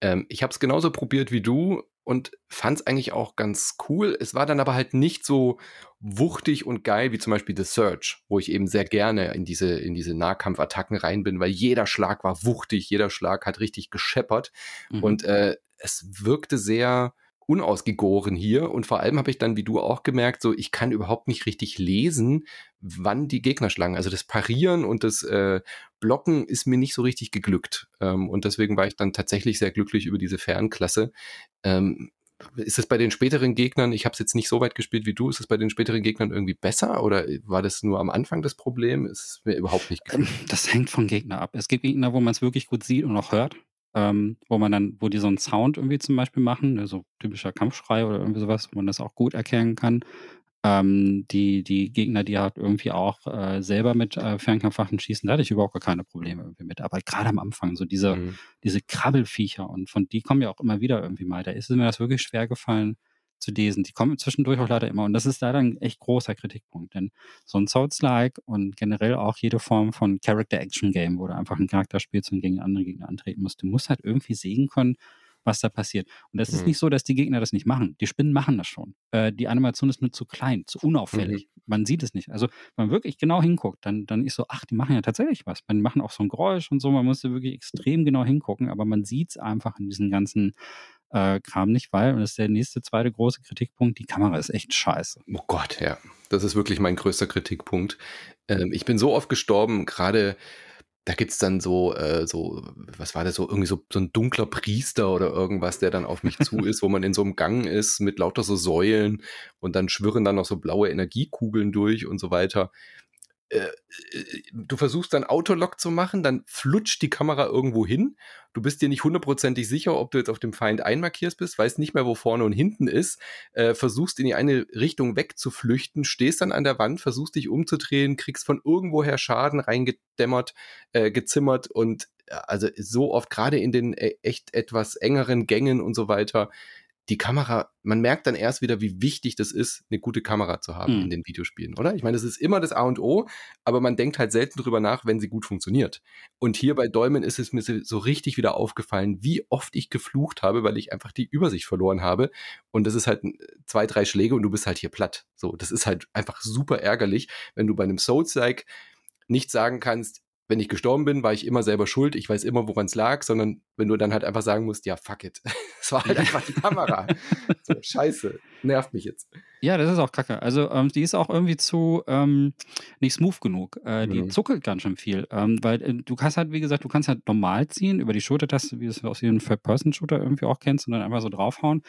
Speaker 1: Ähm, ich habe es genauso probiert wie du und fand es eigentlich auch ganz cool. Es war dann aber halt nicht so wuchtig und geil wie zum Beispiel The Search, wo ich eben sehr gerne in diese, in diese Nahkampfattacken rein bin, weil jeder Schlag war wuchtig, jeder Schlag hat richtig gescheppert mhm. und äh, es wirkte sehr unausgegoren hier und vor allem habe ich dann wie du auch gemerkt, so ich kann überhaupt nicht richtig lesen, wann die Gegner schlagen. Also das Parieren und das äh, Blocken ist mir nicht so richtig geglückt ähm, und deswegen war ich dann tatsächlich sehr glücklich über diese Fernklasse. Ähm, ist es bei den späteren Gegnern, ich habe es jetzt nicht so weit gespielt wie du, ist es bei den späteren Gegnern irgendwie besser oder war das nur am Anfang das Problem? Ist mir überhaupt nicht
Speaker 2: ähm, Das hängt vom Gegner ab. Es gibt Gegner, wo man es wirklich gut sieht und auch hört ähm, wo man dann, wo die so einen Sound irgendwie zum Beispiel machen, ne, so typischer Kampfschrei oder irgendwie sowas, wo man das auch gut erkennen kann. Ähm, die, die Gegner, die halt irgendwie auch äh, selber mit äh, Fernkampfwaffen schießen, da hatte ich überhaupt gar keine Probleme irgendwie mit. Aber gerade am Anfang, so diese, mhm. diese Krabbelfiecher und von die kommen ja auch immer wieder irgendwie mal. Da ist mir das wirklich schwer gefallen, zu lesen. Die kommen zwischendurch auch leider immer. Und das ist leider ein echt großer Kritikpunkt. Denn so ein Souls-like und generell auch jede Form von Character-Action-Game, wo du einfach einen Charakter spielst und gegen andere Gegner antreten musst, du musst halt irgendwie sehen können, was da passiert. Und das mhm. ist nicht so, dass die Gegner das nicht machen. Die Spinnen machen das schon. Äh, die Animation ist nur zu klein, zu unauffällig. Mhm. Man sieht es nicht. Also, wenn man wirklich genau hinguckt, dann, dann ist so, ach, die machen ja tatsächlich was. Man machen auch so ein Geräusch und so. Man muss wirklich extrem genau hingucken, aber man sieht es einfach in diesen ganzen äh, Kram nicht, weil, und das ist der nächste zweite große Kritikpunkt, die Kamera ist echt scheiße.
Speaker 1: Oh Gott, ja. Das ist wirklich mein größter Kritikpunkt. Ähm, ich bin so oft gestorben, gerade da gibt es dann so, äh, so, was war das so, irgendwie so, so ein dunkler Priester oder irgendwas, der dann auf mich zu ist, wo man in so einem Gang ist mit lauter so Säulen und dann schwirren dann noch so blaue Energiekugeln durch und so weiter. Äh, äh, du versuchst dann Autolock zu machen, dann flutscht die Kamera irgendwo hin. Du bist dir nicht hundertprozentig sicher, ob du jetzt auf dem Feind einmarkiert bist, weißt nicht mehr, wo vorne und hinten ist, äh, versuchst in die eine Richtung wegzuflüchten, stehst dann an der Wand, versuchst dich umzudrehen, kriegst von irgendwoher Schaden reingedämmert, äh, gezimmert und also so oft, gerade in den äh, echt etwas engeren Gängen und so weiter, die Kamera, man merkt dann erst wieder, wie wichtig das ist, eine gute Kamera zu haben mhm. in den Videospielen, oder? Ich meine, das ist immer das A und O, aber man denkt halt selten drüber nach, wenn sie gut funktioniert. Und hier bei Dolmen ist es mir so richtig wieder aufgefallen, wie oft ich geflucht habe, weil ich einfach die Übersicht verloren habe. Und das ist halt zwei, drei Schläge und du bist halt hier platt. So, das ist halt einfach super ärgerlich, wenn du bei einem Souls-like nicht sagen kannst, wenn ich gestorben bin, war ich immer selber schuld. Ich weiß immer, woran es lag, sondern wenn du dann halt einfach sagen musst, ja, fuck it. Es war halt einfach die Kamera. so, scheiße. Nervt mich jetzt.
Speaker 2: Ja, das ist auch kacke. Also, ähm, die ist auch irgendwie zu ähm, nicht smooth genug. Äh, die mhm. zuckelt ganz schön viel. Ähm, weil äh, du kannst halt, wie gesagt, du kannst halt normal ziehen über die Schultertaste, wie du es aus jedem Third-Person-Shooter irgendwie auch kennst, und dann einfach so draufhauen.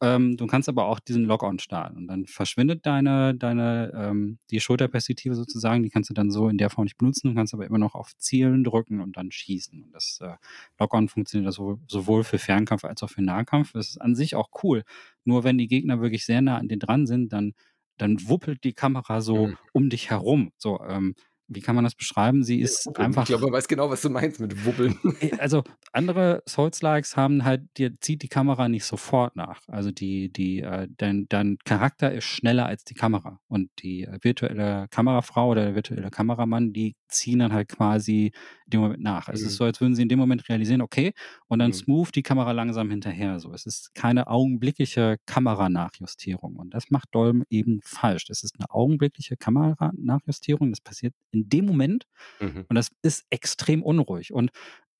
Speaker 2: Ähm, du kannst aber auch diesen Lock-on starten und dann verschwindet deine, deine, ähm, die Schulterperspektive sozusagen, die kannst du dann so in der Form nicht benutzen, du kannst aber immer noch auf Zielen drücken und dann schießen. Und das äh, Lock-on funktioniert so, sowohl für Fernkampf als auch für Nahkampf. Das ist an sich auch cool. Nur wenn die Gegner wirklich sehr nah an dir dran sind, dann dann wuppelt die Kamera so mhm. um dich herum. So, ähm, wie kann man das beschreiben? Sie ist
Speaker 1: Wuppeln.
Speaker 2: einfach.
Speaker 1: Ich glaube, man weiß genau, was du meinst mit Wuppeln.
Speaker 2: Also andere Souls-Likes haben halt, dir zieht die Kamera nicht sofort nach. Also die, die, äh, dein, dein Charakter ist schneller als die Kamera. Und die äh, virtuelle Kamerafrau oder der virtuelle Kameramann, die ziehen dann halt quasi in dem Moment nach. Mhm. Es ist mhm. so, als würden sie in dem Moment realisieren, okay, und dann mhm. smooth die Kamera langsam hinterher. So, es ist keine augenblickliche Kameranachjustierung. Und das macht Dolm eben falsch. Das ist eine augenblickliche Kameranachjustierung. Das passiert in dem Moment. Mhm. Und das ist extrem unruhig. Und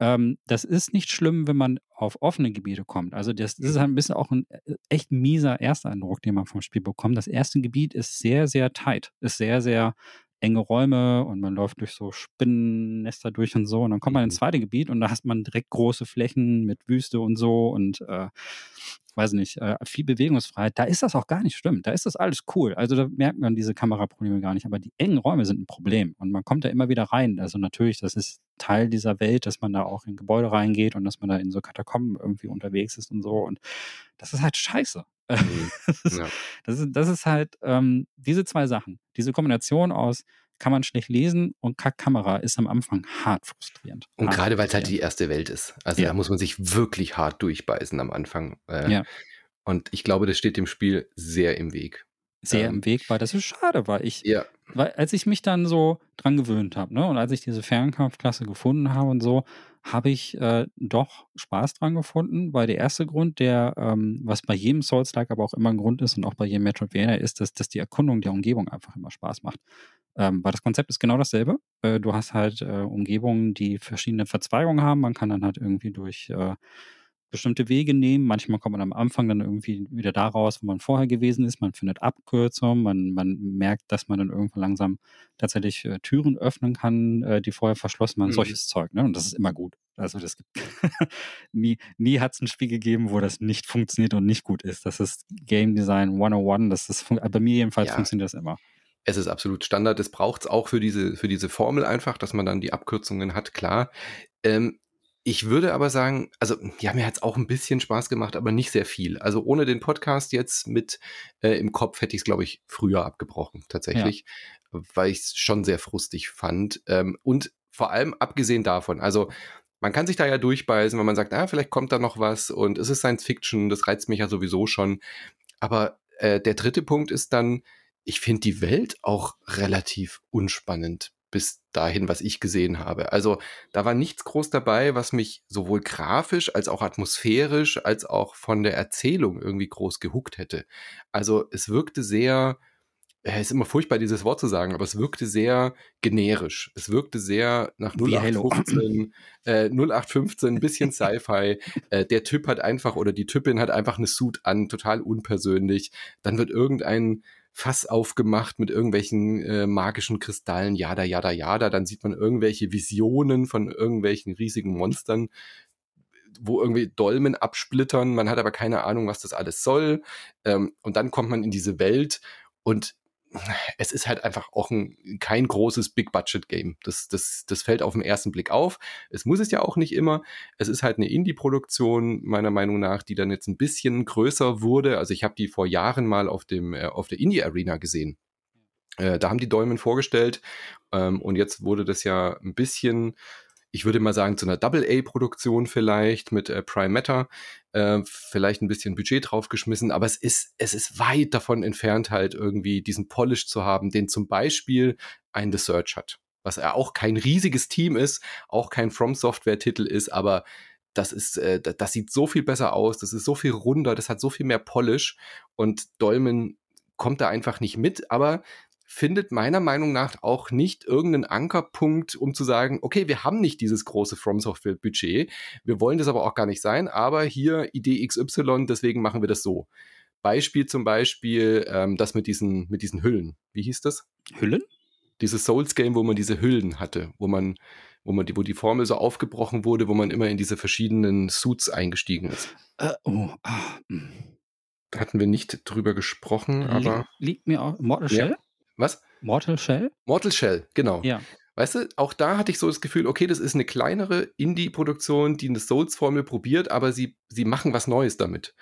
Speaker 2: ähm, das ist nicht schlimm, wenn man auf offene Gebiete kommt. Also das, das, ist halt ein bisschen auch ein äh, echt mieser Ersteindruck, den man vom Spiel bekommt. Das erste Gebiet ist sehr, sehr tight, ist sehr, sehr enge Räume und man läuft durch so Spinnennester durch und so. Und dann kommt man ins mhm. zweite Gebiet und da hat man direkt große Flächen mit Wüste und so und äh, weiß nicht, äh, viel Bewegungsfreiheit. Da ist das auch gar nicht schlimm. Da ist das alles cool. Also da merkt man diese Kameraprobleme gar nicht. Aber die engen Räume sind ein Problem und man kommt da immer wieder rein. Also natürlich, das ist Teil dieser Welt, dass man da auch in Gebäude reingeht und dass man da in so Katakomben irgendwie unterwegs ist und so. Und das ist halt scheiße. Mhm. das, ist, ja. das, ist, das ist halt ähm, diese zwei Sachen, diese Kombination aus kann man schlecht lesen und Kackkamera ist am Anfang hart frustrierend.
Speaker 1: Und
Speaker 2: gerade
Speaker 1: weil es halt die erste Welt ist. Also ja. da muss man sich wirklich hart durchbeißen am Anfang. Äh, ja. Und ich glaube, das steht dem Spiel sehr im Weg.
Speaker 2: Sehr ähm, im Weg, weil das ist schade, weil ich, ja. weil als ich mich dann so dran gewöhnt habe, ne, und als ich diese Fernkampfklasse gefunden habe und so, habe ich äh, doch Spaß dran gefunden, weil der erste Grund, der, ähm, was bei jedem Souls-like aber auch immer ein Grund ist und auch bei jedem Metroidvania ist, dass, dass die Erkundung der Umgebung einfach immer Spaß macht. Ähm, weil das Konzept ist genau dasselbe. Äh, du hast halt äh, Umgebungen, die verschiedene Verzweigungen haben. Man kann dann halt irgendwie durch äh, bestimmte Wege nehmen. Manchmal kommt man am Anfang dann irgendwie wieder da raus, wo man vorher gewesen ist. Man findet Abkürzungen, man, man merkt, dass man dann irgendwann langsam tatsächlich äh, Türen öffnen kann, äh, die vorher verschlossen waren. Mhm. Solches Zeug, ne? Und das ist immer gut. Also das gibt nie, nie hat es ein Spiel gegeben, wo das nicht funktioniert und nicht gut ist. Das ist Game Design 101. Das ist bei mir jedenfalls ja. funktioniert das immer.
Speaker 1: Es ist absolut Standard. Es braucht es auch für diese, für diese Formel einfach, dass man dann die Abkürzungen hat, klar. Ähm, ich würde aber sagen, also ja, mir hat es auch ein bisschen Spaß gemacht, aber nicht sehr viel. Also ohne den Podcast jetzt mit äh, im Kopf hätte ich es, glaube ich, früher abgebrochen, tatsächlich, ja. weil ich es schon sehr frustig fand. Ähm, und vor allem abgesehen davon, also man kann sich da ja durchbeißen, wenn man sagt, ah, vielleicht kommt da noch was und es ist Science Fiction, das reizt mich ja sowieso schon. Aber äh, der dritte Punkt ist dann, ich finde die Welt auch relativ unspannend bis dahin, was ich gesehen habe. Also da war nichts groß dabei, was mich sowohl grafisch als auch atmosphärisch als auch von der Erzählung irgendwie groß gehuckt hätte. Also es wirkte sehr, es ist immer furchtbar, dieses Wort zu sagen, aber es wirkte sehr generisch. Es wirkte sehr nach 0815, äh, 0815, ein bisschen Sci-Fi. äh, der Typ hat einfach oder die Typin hat einfach eine Suit an, total unpersönlich. Dann wird irgendein Fass aufgemacht mit irgendwelchen äh, magischen Kristallen, jada, jada, jada. Dann sieht man irgendwelche Visionen von irgendwelchen riesigen Monstern, wo irgendwie Dolmen absplittern. Man hat aber keine Ahnung, was das alles soll. Ähm, und dann kommt man in diese Welt und es ist halt einfach auch ein, kein großes Big-Budget-Game. Das, das, das fällt auf den ersten Blick auf. Es muss es ja auch nicht immer. Es ist halt eine Indie-Produktion, meiner Meinung nach, die dann jetzt ein bisschen größer wurde. Also ich habe die vor Jahren mal auf, dem, äh, auf der Indie-Arena gesehen. Äh, da haben die Dolmen vorgestellt ähm, und jetzt wurde das ja ein bisschen ich würde mal sagen, zu einer Double-A-Produktion vielleicht mit äh, Prime Matter, äh, vielleicht ein bisschen Budget draufgeschmissen, aber es ist, es ist weit davon entfernt, halt irgendwie diesen Polish zu haben, den zum Beispiel ein The Search hat. Was er auch kein riesiges Team ist, auch kein From Software-Titel ist, aber das ist, äh, das sieht so viel besser aus, das ist so viel runder, das hat so viel mehr Polish und Dolmen kommt da einfach nicht mit, aber findet meiner Meinung nach auch nicht irgendeinen Ankerpunkt, um zu sagen, okay, wir haben nicht dieses große From Software Budget, wir wollen das aber auch gar nicht sein, aber hier Idee XY, deswegen machen wir das so. Beispiel zum Beispiel ähm, das mit diesen, mit diesen Hüllen. Wie hieß das?
Speaker 2: Hüllen?
Speaker 1: Dieses Souls-Game, wo man diese Hüllen hatte, wo man, wo man die, wo die Formel so aufgebrochen wurde, wo man immer in diese verschiedenen Suits eingestiegen ist.
Speaker 2: Äh, oh, ah, hm.
Speaker 1: Hatten wir nicht drüber gesprochen, aber.
Speaker 2: Liegt mir auch. Mortal Shell?
Speaker 1: Ja. Was?
Speaker 2: Mortal Shell?
Speaker 1: Mortal Shell, genau.
Speaker 2: Ja.
Speaker 1: Weißt du, auch da hatte ich so das Gefühl, okay, das ist eine kleinere Indie-Produktion, die eine Souls-Formel probiert, aber sie, sie machen was Neues damit.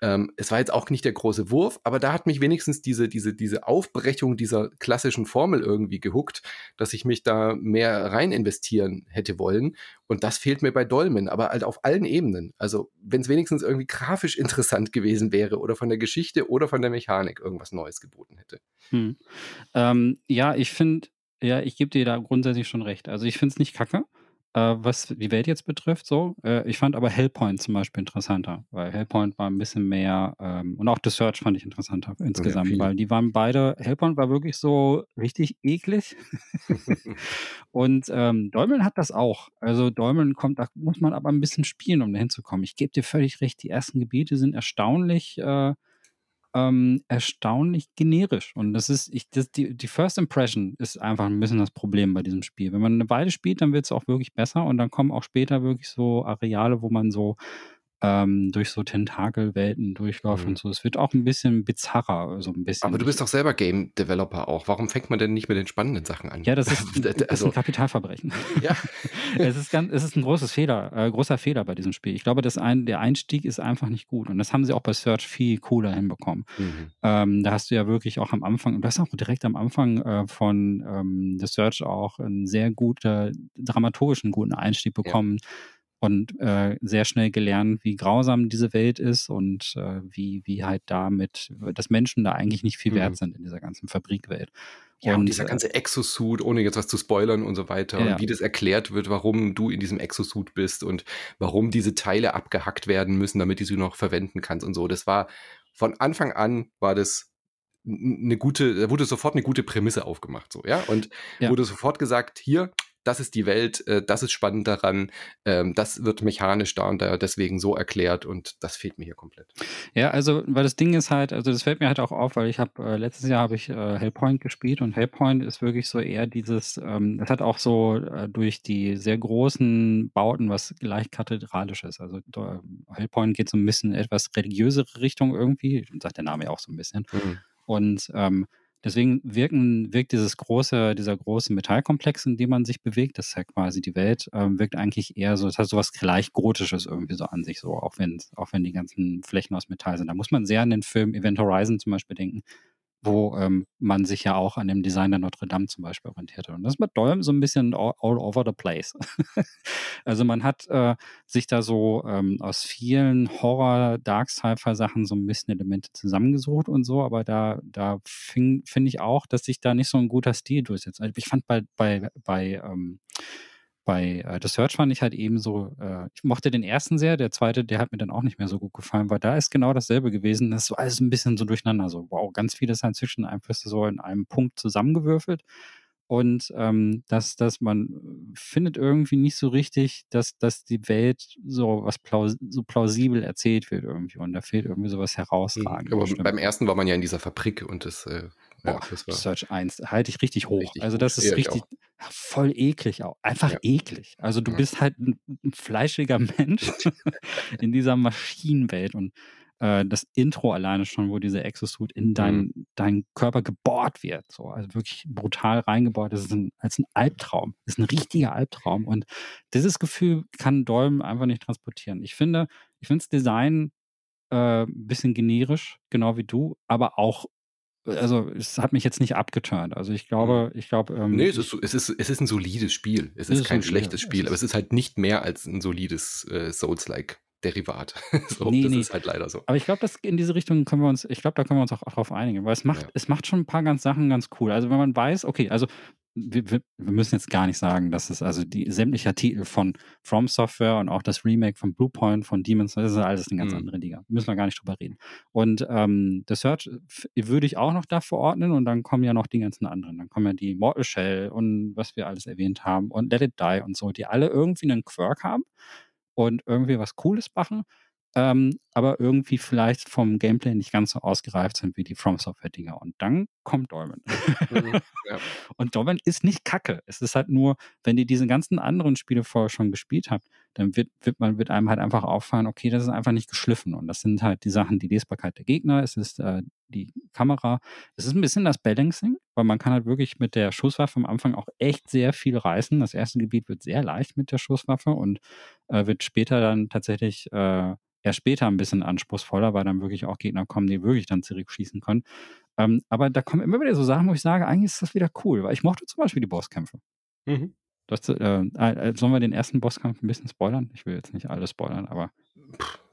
Speaker 1: Ähm, es war jetzt auch nicht der große Wurf, aber da hat mich wenigstens diese, diese, diese Aufbrechung dieser klassischen Formel irgendwie gehuckt, dass ich mich da mehr rein investieren hätte wollen. Und das fehlt mir bei Dolmen, aber halt auf allen Ebenen. Also, wenn es wenigstens irgendwie grafisch interessant gewesen wäre oder von der Geschichte oder von der Mechanik irgendwas Neues geboten hätte.
Speaker 2: Hm. Ähm, ja, ich finde, ja, ich gebe dir da grundsätzlich schon recht. Also ich finde es nicht kacke, äh, was die Welt jetzt betrifft. So, äh, ich fand aber Hellpoint zum Beispiel interessanter, weil Hellpoint war ein bisschen mehr ähm, und auch The Search fand ich interessanter insgesamt,
Speaker 1: viel.
Speaker 2: weil die waren beide. Hellpoint war wirklich so richtig eklig und ähm, Dolmen hat das auch. Also Dolmen kommt, da muss man aber ein bisschen spielen, um dahin zu kommen. Ich gebe dir völlig recht. Die ersten Gebiete sind erstaunlich. Äh, ähm, erstaunlich generisch. Und das ist, ich, das, die, die First Impression ist einfach ein bisschen das Problem bei diesem Spiel. Wenn man eine Weile spielt, dann wird es auch wirklich besser und dann kommen auch später wirklich so Areale, wo man so ähm, durch so Tentakelwelten durchläuft mhm. und so. Es wird auch ein bisschen bizarrer, so ein bisschen.
Speaker 1: Aber du bist doch selber Game Developer auch. Warum fängt man denn nicht mit den spannenden Sachen an?
Speaker 2: Ja, das ist, das ist also, ein Kapitalverbrechen. Ja. es, ist ganz, es ist ein großes Fehler, äh, großer Fehler bei diesem Spiel. Ich glaube, das ein, der Einstieg ist einfach nicht gut. Und das haben sie auch bei Search viel cooler hinbekommen. Mhm. Ähm, da hast du ja wirklich auch am Anfang, und du hast auch direkt am Anfang äh, von ähm, The Search auch einen sehr guten, dramaturgischen guten Einstieg bekommen. Ja und äh, sehr schnell gelernt, wie grausam diese Welt ist und äh, wie, wie halt damit, dass Menschen da eigentlich nicht viel wert mhm. sind in dieser ganzen Fabrikwelt.
Speaker 1: Ja, und, und dieser äh, ganze Exosuit, ohne jetzt was zu spoilern und so weiter, ja. und wie das erklärt wird, warum du in diesem Exosuit bist und warum diese Teile abgehackt werden müssen, damit du sie noch verwenden kannst und so. Das war von Anfang an war das eine gute, da wurde sofort eine gute Prämisse aufgemacht, so, ja, und ja. wurde sofort gesagt, hier, das ist die Welt, äh, das ist spannend daran, ähm, das wird mechanisch da und da deswegen so erklärt und das fehlt mir hier komplett.
Speaker 2: Ja, also, weil das Ding ist halt, also das fällt mir halt auch auf, weil ich habe, äh, letztes Jahr habe ich äh, Hellpoint gespielt und Hellpoint ist wirklich so eher dieses, ähm, das hat auch so äh, durch die sehr großen Bauten was leicht kathedralisch ist. Also Hellpoint geht so ein bisschen etwas religiösere Richtung irgendwie, sagt der Name ja auch so ein bisschen. Mhm. Und ähm, Deswegen wirken, wirkt dieses große, dieser große Metallkomplex, in dem man sich bewegt, das ist ja quasi die Welt, ähm, wirkt eigentlich eher so, es hat so was gleich Gotisches irgendwie so an sich, so, auch wenn, auch wenn die ganzen Flächen aus Metall sind. Da muss man sehr an den Film Event Horizon zum Beispiel denken, wo ähm, man sich ja auch an dem Design der Notre Dame zum Beispiel orientiert hat. Und das ist bei Dolm so ein bisschen all, all over the place. also man hat äh, sich da so ähm, aus vielen Horror, Dark Sci-Fi Sachen so ein bisschen Elemente zusammengesucht und so, aber da, da finde ich auch, dass sich da nicht so ein guter Stil durchsetzt. Also ich fand bei, bei, bei ähm, bei äh, The Search fand ich halt eben so, äh, ich mochte den ersten sehr, der zweite, der hat mir dann auch nicht mehr so gut gefallen, weil da ist genau dasselbe gewesen. Das ist so alles ein bisschen so durcheinander. So, wow, ganz viele Science-Fiction-Einflüsse so in einem Punkt zusammengewürfelt. Und ähm, dass, dass man findet irgendwie nicht so richtig, dass, dass die Welt so was plaus so plausibel erzählt wird irgendwie. Und da fehlt irgendwie sowas mhm. herausragendes.
Speaker 1: Aber beim ersten war man ja in dieser Fabrik und das äh,
Speaker 2: Boah, ja, Search 1 halte ich richtig hoch. Richtig also das hoch. ist richtig voll eklig auch. Einfach ja. eklig. Also du ja. bist halt ein, ein fleischiger Mensch in dieser Maschinenwelt und äh, das Intro alleine schon, wo dieser Exosuit in deinen mhm. dein Körper gebohrt wird. So, also wirklich brutal reingebohrt. Das ist ein, als ein Albtraum. Das ist ein richtiger Albtraum. Und dieses Gefühl kann Dolm einfach nicht transportieren. Ich finde, ich finde das Design äh, ein bisschen generisch, genau wie du, aber auch also es hat mich jetzt nicht abgeturnt. Also ich glaube, mhm. ich glaube.
Speaker 1: Ähm, nee, es ist, es, ist, es ist ein solides Spiel. Es ist, ist kein schlechtes Spiel, aber es ist halt nicht mehr als ein solides äh, Souls-like. Derivat. so, nee, das nee. ist halt leider so.
Speaker 2: Aber ich glaube, in diese Richtung können wir uns, ich glaube, da können wir uns auch, auch drauf einigen, weil es macht, ja. es macht schon ein paar ganz Sachen ganz cool. Also wenn man weiß, okay, also wir, wir, müssen jetzt gar nicht sagen, dass es also die sämtlicher Titel von From Software und auch das Remake von Bluepoint, von Demons, das ist alles eine ganz mhm. andere Liga. Müssen wir gar nicht drüber reden. Und ähm, The Search würde ich auch noch da verordnen und dann kommen ja noch die ganzen anderen. Dann kommen ja die Mortal Shell und was wir alles erwähnt haben und Let It Die und so, die alle irgendwie einen Quirk haben und irgendwie was Cooles machen ähm, aber irgendwie vielleicht vom Gameplay nicht ganz so ausgereift sind wie die From Software-Dinger. Und dann kommt Dolmen. Mhm, ja. Und Dolmen ist nicht kacke. Es ist halt nur, wenn ihr diese ganzen anderen Spiele vorher schon gespielt habt, dann wird, wird man wird einem halt einfach auffallen, okay, das ist einfach nicht geschliffen. Und das sind halt die Sachen, die Lesbarkeit der Gegner, es ist äh, die Kamera, es ist ein bisschen das Balancing, weil man kann halt wirklich mit der Schusswaffe am Anfang auch echt sehr viel reißen. Das erste Gebiet wird sehr leicht mit der Schusswaffe und äh, wird später dann tatsächlich äh, erst später ein bisschen anspruchsvoller, weil dann wirklich auch Gegner kommen, die wirklich dann zurückschießen können. Ähm, aber da kommen immer wieder so Sachen, wo ich sage, eigentlich ist das wieder cool, weil ich mochte zum Beispiel die Bosskämpfe. Mhm. Das, äh, äh, sollen wir den ersten Bosskampf ein bisschen spoilern? Ich will jetzt nicht alles spoilern, aber.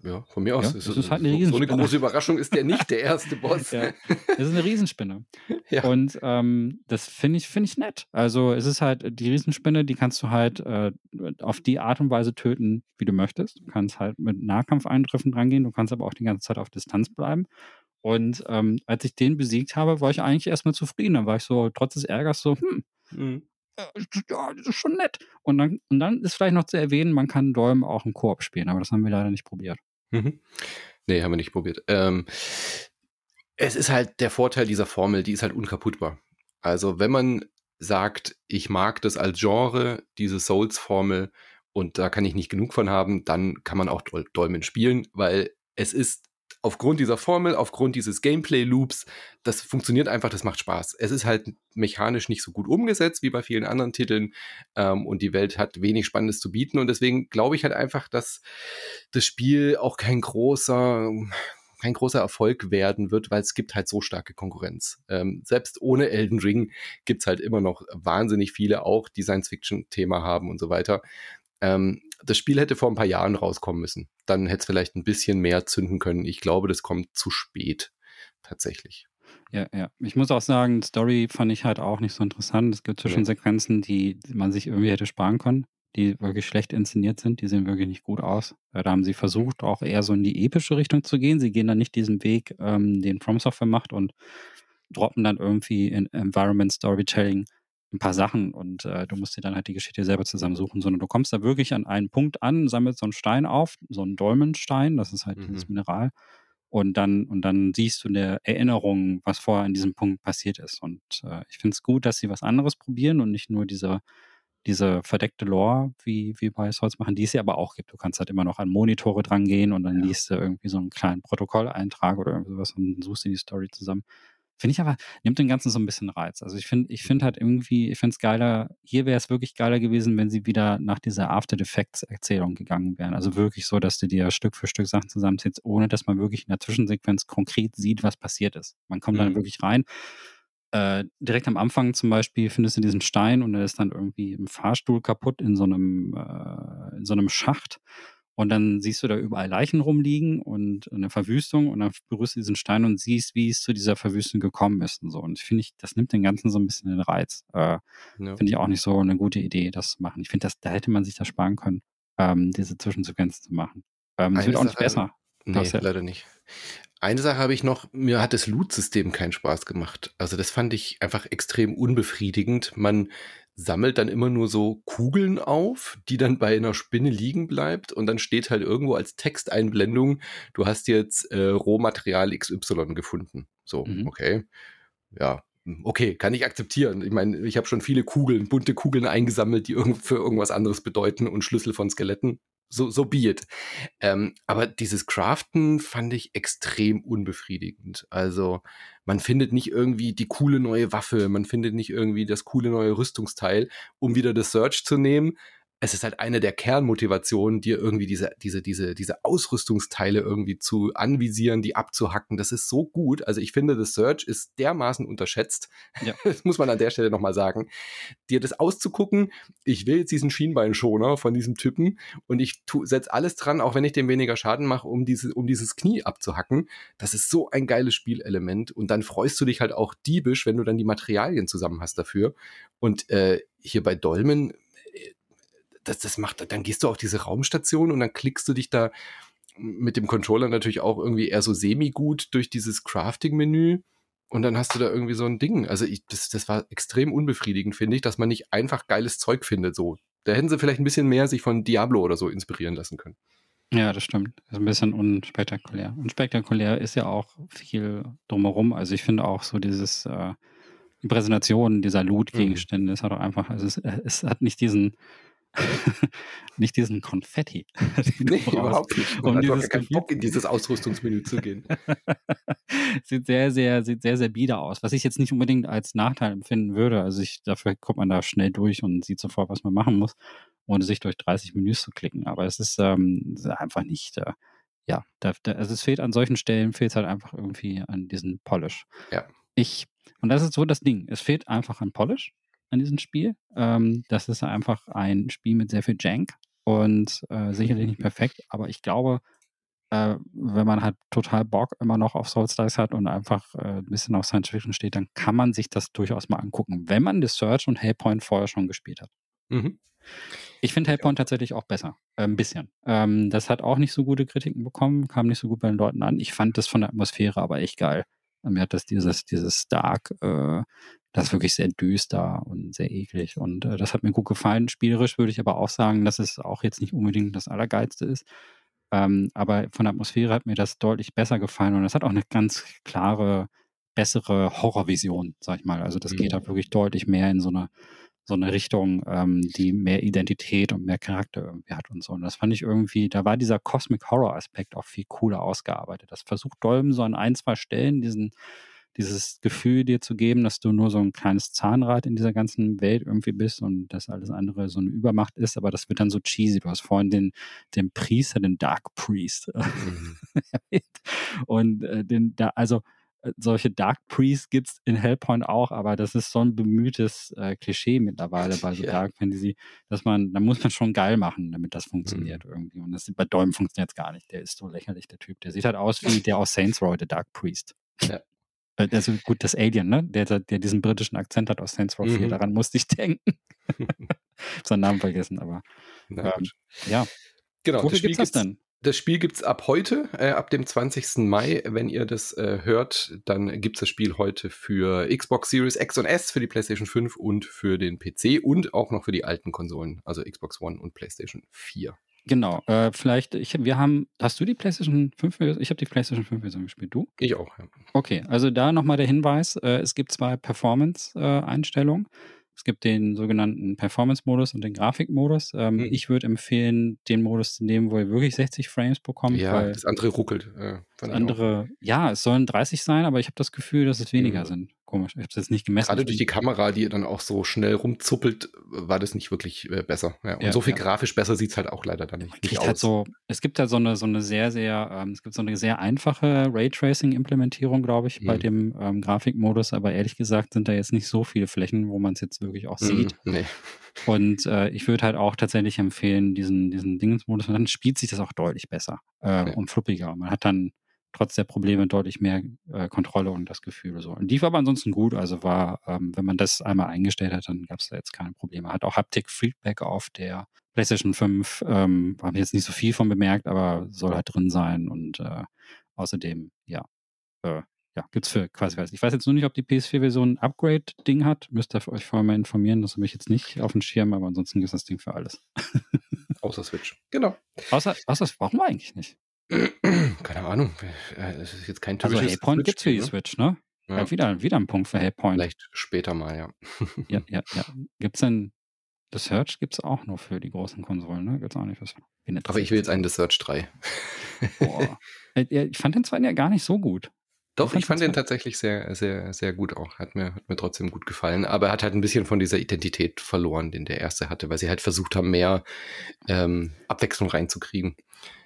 Speaker 1: Ja, von mir aus. Ja, ist es ist halt eine so, so eine große Überraschung ist der nicht der erste Boss. ja,
Speaker 2: es ist eine Riesenspinne. Ja. Und ähm, das finde ich, find ich nett. Also es ist halt, die Riesenspinne, die kannst du halt äh, auf die Art und Weise töten, wie du möchtest. Du kannst halt mit Nahkampfeingriffen rangehen, du kannst aber auch die ganze Zeit auf Distanz bleiben. Und ähm, als ich den besiegt habe, war ich eigentlich erstmal zufrieden. Dann war ich so, trotz des Ärgers, so, hm, mhm ja, das ist schon nett. Und dann, und dann ist vielleicht noch zu erwähnen, man kann Dolm auch im Koop spielen, aber das haben wir leider nicht probiert.
Speaker 1: Mhm. Nee, haben wir nicht probiert. Ähm, es ist halt der Vorteil dieser Formel, die ist halt unkaputtbar. Also wenn man sagt, ich mag das als Genre, diese Souls-Formel, und da kann ich nicht genug von haben, dann kann man auch Dolmen spielen, weil es ist aufgrund dieser Formel, aufgrund dieses Gameplay-Loops, das funktioniert einfach, das macht Spaß. Es ist halt mechanisch nicht so gut umgesetzt wie bei vielen anderen Titeln ähm, und die Welt hat wenig Spannendes zu bieten und deswegen glaube ich halt einfach, dass das Spiel auch kein großer kein großer Erfolg werden wird, weil es gibt halt so starke Konkurrenz. Ähm, selbst ohne Elden Ring gibt es halt immer noch wahnsinnig viele auch, die Science-Fiction-Thema haben und so weiter. Ähm, das Spiel hätte vor ein paar Jahren rauskommen müssen. Dann hätte es vielleicht ein bisschen mehr zünden können. Ich glaube, das kommt zu spät. Tatsächlich.
Speaker 2: Ja, ja. Ich muss auch sagen, Story fand ich halt auch nicht so interessant. Es gibt Zwischensequenzen, die man sich irgendwie hätte sparen können, die wirklich schlecht inszeniert sind. Die sehen wirklich nicht gut aus. Äh, da haben sie versucht, auch eher so in die epische Richtung zu gehen. Sie gehen dann nicht diesen Weg, ähm, den From Software macht und droppen dann irgendwie in Environment Storytelling ein paar Sachen und äh, du musst dir dann halt die Geschichte selber zusammensuchen, sondern du kommst da wirklich an einen Punkt an, sammelst so einen Stein auf, so einen Dolmenstein, das ist halt mhm. dieses Mineral. Und dann, und dann siehst du in der Erinnerung, was vorher an diesem Punkt passiert ist. Und äh, ich finde es gut, dass sie was anderes probieren und nicht nur diese, diese verdeckte Lore, wie, wie bei Souls machen, die es ja aber auch gibt. Du kannst halt immer noch an Monitore dran gehen und dann ja. liest du irgendwie so einen kleinen Protokolleintrag oder irgendwas und suchst dir die Story zusammen. Finde ich aber, nimmt den Ganzen so ein bisschen Reiz. Also ich finde, ich finde halt irgendwie, ich finde es geiler, hier wäre es wirklich geiler gewesen, wenn sie wieder nach dieser After Effects Erzählung gegangen wären. Also wirklich so, dass du dir Stück für Stück Sachen zusammenziehst, ohne dass man wirklich in der Zwischensequenz konkret sieht, was passiert ist. Man kommt mhm. dann wirklich rein. Äh, direkt am Anfang zum Beispiel findest du diesen Stein und der ist dann irgendwie im Fahrstuhl kaputt in so einem, äh, in so einem Schacht. Und dann siehst du da überall Leichen rumliegen und eine Verwüstung und dann berührst du diesen Stein und siehst, wie es zu dieser Verwüstung gekommen ist und so. Und finde ich, das nimmt den Ganzen so ein bisschen den Reiz. Äh, ja. Finde ich auch nicht so eine gute Idee, das zu machen. Ich finde, da hätte man sich das sparen können, ähm, diese Zwischensequenzen zu machen. Ähm, das wird auch nicht besser.
Speaker 1: Nee, leider nicht. Eine Sache habe ich noch, mir hat das Loot-System keinen Spaß gemacht. Also das fand ich einfach extrem unbefriedigend. Man sammelt dann immer nur so Kugeln auf, die dann bei einer Spinne liegen bleibt und dann steht halt irgendwo als Texteinblendung, du hast jetzt äh, Rohmaterial XY gefunden. So, mhm. okay. Ja, okay, kann ich akzeptieren. Ich meine, ich habe schon viele Kugeln, bunte Kugeln eingesammelt, die irgend für irgendwas anderes bedeuten und Schlüssel von Skeletten so, so be it. Ähm, aber dieses Craften fand ich extrem unbefriedigend. Also man findet nicht irgendwie die coole neue Waffe, man findet nicht irgendwie das coole neue Rüstungsteil, um wieder das Search zu nehmen. Es ist halt eine der Kernmotivationen, dir irgendwie diese, diese, diese, diese Ausrüstungsteile irgendwie zu anvisieren, die abzuhacken. Das ist so gut. Also ich finde, The Search ist dermaßen unterschätzt. Ja. Das muss man an der Stelle nochmal sagen. Dir das auszugucken, ich will jetzt diesen Schienbeinschoner von diesem Typen und ich setze alles dran, auch wenn ich dem weniger Schaden mache, um, diese, um dieses Knie abzuhacken. Das ist so ein geiles Spielelement. Und dann freust du dich halt auch diebisch, wenn du dann die Materialien zusammen hast dafür. Und äh, hier bei Dolmen das, das macht, dann gehst du auf diese Raumstation und dann klickst du dich da mit dem Controller natürlich auch irgendwie eher so semi-gut durch dieses Crafting-Menü und dann hast du da irgendwie so ein Ding. Also ich, das, das war extrem unbefriedigend, finde ich, dass man nicht einfach geiles Zeug findet. So, da hätten sie vielleicht ein bisschen mehr sich von Diablo oder so inspirieren lassen können.
Speaker 2: Ja, das stimmt. Das ist ein bisschen unspektakulär. Unspektakulär ist ja auch viel drumherum. Also ich finde auch so dieses äh, Präsentation dieser Loot-Gegenstände mhm. ist halt auch einfach, also es, es hat nicht diesen nicht diesen Konfetti.
Speaker 1: Nee, überhaupt nicht. Man um hat keinen Bock, in dieses Ausrüstungsmenü zu gehen.
Speaker 2: sieht sehr, sehr, sieht sehr, sehr bieder aus. Was ich jetzt nicht unbedingt als Nachteil empfinden würde. Also ich, dafür kommt man da schnell durch und sieht sofort, was man machen muss, ohne sich durch 30 Menüs zu klicken. Aber es ist, ähm, einfach nicht, äh, ja, da, da, also es fehlt an solchen Stellen, fehlt es halt einfach irgendwie an diesem Polish.
Speaker 1: Ja.
Speaker 2: Ich, und das ist so das Ding, es fehlt einfach an Polish an diesem Spiel. Ähm, das ist einfach ein Spiel mit sehr viel Jank und äh, sicherlich nicht perfekt, aber ich glaube, äh, wenn man halt total Bock immer noch auf Souls Dice hat und einfach äh, ein bisschen auf Science Fiction steht, dann kann man sich das durchaus mal angucken, wenn man The Search und Hellpoint vorher schon gespielt hat. Mhm. Ich finde Hellpoint ja. tatsächlich auch besser. Äh, ein bisschen. Ähm, das hat auch nicht so gute Kritiken bekommen, kam nicht so gut bei den Leuten an. Ich fand das von der Atmosphäre aber echt geil. Mir hat das dieses, dieses Dark, äh, das ist wirklich sehr düster und sehr eklig. Und äh, das hat mir gut gefallen. Spielerisch würde ich aber auch sagen, dass es auch jetzt nicht unbedingt das Allergeilste ist. Ähm, aber von der Atmosphäre hat mir das deutlich besser gefallen und es hat auch eine ganz klare, bessere Horrorvision, sag ich mal. Also das mhm. geht halt wirklich deutlich mehr in so eine, so eine Richtung, ähm, die mehr Identität und mehr Charakter irgendwie hat und so. Und das fand ich irgendwie, da war dieser Cosmic Horror Aspekt auch viel cooler ausgearbeitet. Das versucht Dolmen so an ein, zwei Stellen diesen dieses Gefühl dir zu geben, dass du nur so ein kleines Zahnrad in dieser ganzen Welt irgendwie bist und dass alles andere so eine Übermacht ist, aber das wird dann so cheesy. Du hast vorhin den, den Priester, den Dark Priest mhm. und äh, den, da, also äh, solche Dark Priests gibt es in Hellpoint auch, aber das ist so ein bemühtes äh, Klischee mittlerweile bei so ja. Dark Fantasy, dass man, da muss man schon geil machen, damit das funktioniert mhm. irgendwie. Und das bei Däumen funktioniert es gar nicht. Der ist so lächerlich, der Typ. Der sieht halt aus wie der aus Saints Row, der Dark Priest. Ja. Also gut, das Alien, ne? Der, der diesen britischen Akzent hat aus Saints Row 4, mhm. daran musste ich denken. Seinen Namen vergessen, aber ähm, ja.
Speaker 1: Genau, Wofür gibt es das denn? Das Spiel gibt es ab heute, äh, ab dem 20. Mai. Wenn ihr das äh, hört, dann gibt es das Spiel heute für Xbox Series X und S, für die PlayStation 5 und für den PC und auch noch für die alten Konsolen, also Xbox One und PlayStation 4.
Speaker 2: Genau, äh, vielleicht, ich, wir haben, hast du die PlayStation 5 Ich habe die PlayStation 5 Version gespielt, du?
Speaker 1: Ich auch, ja.
Speaker 2: Okay, also da nochmal der Hinweis, äh, es gibt zwei Performance-Einstellungen. es gibt den sogenannten Performance-Modus und den Grafik-Modus. Ähm, mhm. Ich würde empfehlen, den Modus zu nehmen, wo ihr wirklich 60 Frames bekommt.
Speaker 1: Ja, das andere ruckelt.
Speaker 2: Äh, das andere, ja, es sollen 30 sein, aber ich habe das Gefühl, dass es weniger mhm. sind. Komisch, ich habe es jetzt nicht gemessen.
Speaker 1: Gerade durch die Kamera, die dann auch so schnell rumzuppelt, war das nicht wirklich äh, besser. Ja, und ja, so viel ja. grafisch besser sieht es halt auch leider dann nicht, nicht
Speaker 2: halt aus. so, es gibt halt so eine, so eine sehr, sehr, ähm, es gibt so eine sehr einfache Raytracing-Implementierung, glaube ich, mhm. bei dem ähm, Grafikmodus, aber ehrlich gesagt sind da jetzt nicht so viele Flächen, wo man es jetzt wirklich auch mhm, sieht.
Speaker 1: Nee.
Speaker 2: Und äh, ich würde halt auch tatsächlich empfehlen, diesen, diesen Dingensmodus, und dann spielt sich das auch deutlich besser äh, okay. und fluppiger. Man hat dann trotz der Probleme deutlich mehr äh, Kontrolle und das Gefühl so. Und die war aber ansonsten gut. Also war, ähm, wenn man das einmal eingestellt hat, dann gab es da jetzt keine Probleme. Hat auch Haptic-Feedback auf der PlayStation 5. Ähm, Habe ich jetzt nicht so viel von bemerkt, aber soll halt drin sein. Und äh, außerdem, ja, äh, ja, gibt's für quasi weiß. Ich weiß jetzt nur nicht, ob die PS4-Version ein Upgrade-Ding hat. Müsst ihr euch vorher mal informieren. Das habe ich jetzt nicht auf dem Schirm, aber ansonsten gibt es das Ding für alles.
Speaker 1: Außer Switch. Genau.
Speaker 2: Außer, außer warum eigentlich nicht?
Speaker 1: Keine Ahnung. Äh, es ist jetzt kein also
Speaker 2: typisches Also Hellpoint gibt es für die? Switch, ne? Ja. ja. wieder, wieder ein Punkt für Hellpoint.
Speaker 1: Vielleicht später mal, ja.
Speaker 2: ja, ja, ja. Gibt es denn The Search gibt es auch nur für die großen Konsolen, ne? Gibt es auch nicht was.
Speaker 1: Aber ich will jetzt einen The Search 3.
Speaker 2: Boah. Ich fand den zweiten ja gar nicht so gut.
Speaker 1: Doch, ich fand den tatsächlich sehr, sehr, sehr gut auch. Hat mir, hat mir trotzdem gut gefallen. Aber er hat halt ein bisschen von dieser Identität verloren, den der erste hatte, weil sie halt versucht haben, mehr ähm, Abwechslung reinzukriegen.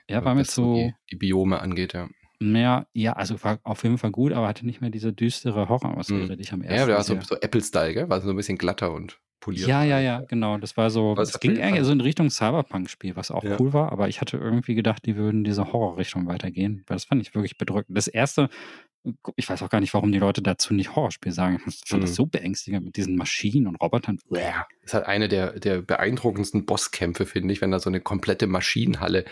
Speaker 2: Ja, war mir so.
Speaker 1: Die, die Biome angeht, ja.
Speaker 2: Mehr, ja, also war auf jeden Fall gut, aber hatte nicht mehr diese düstere Horroratmosphäre,
Speaker 1: Mhm.
Speaker 2: die ich am ersten
Speaker 1: Ja, der war so, so Apple-Style, gell? War so ein bisschen glatter und poliert.
Speaker 2: Ja, ja, ja, genau. Das war so, es ging eigentlich so in Richtung Cyberpunk-Spiel, was auch
Speaker 1: Ja.
Speaker 2: cool war, aber ich hatte irgendwie gedacht, die würden diese Horrorrichtung weitergehen, weil das fand ich wirklich bedrückend. Das erste, ich weiß auch gar nicht, warum die Leute dazu nicht Horrorspiel sagen. Ich fand das
Speaker 1: Mhm.
Speaker 2: so beängstigend mit diesen Maschinen und Robotern.
Speaker 1: Ja, das ist halt eine der, der beeindruckendsten Bosskämpfe, finde ich, wenn da so eine komplette Maschinenhalle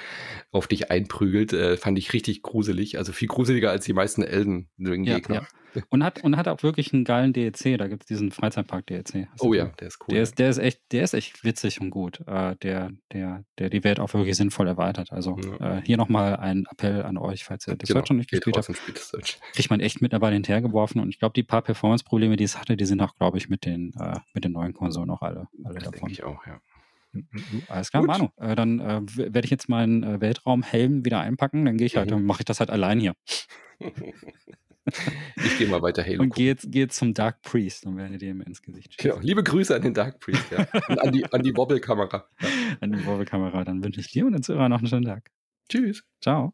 Speaker 1: auf dich einprügelt. Äh, fand ich richtig gruselig. Also viel gruseliger als die meisten Elden
Speaker 2: Ja,
Speaker 1: Gegner.
Speaker 2: ja. Und hat, und hat auch wirklich einen geilen DLC. Da gibt es diesen Freizeitpark-DLC. Du
Speaker 1: Oh ja, der ist cool.
Speaker 2: Der ist, der ist echt, der ist echt witzig und gut. Äh, der, der, der die Welt auch wirklich sinnvoll erweitert. Also
Speaker 1: Ja.
Speaker 2: äh, hier nochmal ein Appell an euch, falls ihr das
Speaker 1: Genau,
Speaker 2: Search noch nicht gespielt habt.
Speaker 1: spielt das Search.
Speaker 2: Kriegt man echt mittlerweile hinterhergeworfen. Und ich glaube, die paar Performance-Probleme, die es hatte, die sind auch, glaube ich, mit den, äh, mit den neuen Konsolen auch alle, alle
Speaker 1: Das denke
Speaker 2: davon.
Speaker 1: ich auch, ja.
Speaker 2: Alles klar,
Speaker 1: Gut.
Speaker 2: Manu. Äh, dann äh, werde ich jetzt meinen äh, Weltraumhelm wieder einpacken. Dann gehe ich halt,
Speaker 1: Mhm.
Speaker 2: dann mache ich das halt allein hier.
Speaker 1: Ich gehe mal weiter Halo.
Speaker 2: Und gehe geh zum Dark Priest und werde dem ins Gesicht
Speaker 1: Genau.
Speaker 2: schießen.
Speaker 1: Liebe Grüße an den Dark Priest, ja. Und an die, an die Wobble-Kamera. Ja.
Speaker 2: An die Wobble-Kamera. Dann wünsche ich dir und den Zuhörern noch einen schönen Tag.
Speaker 1: Tschüss.
Speaker 2: Ciao.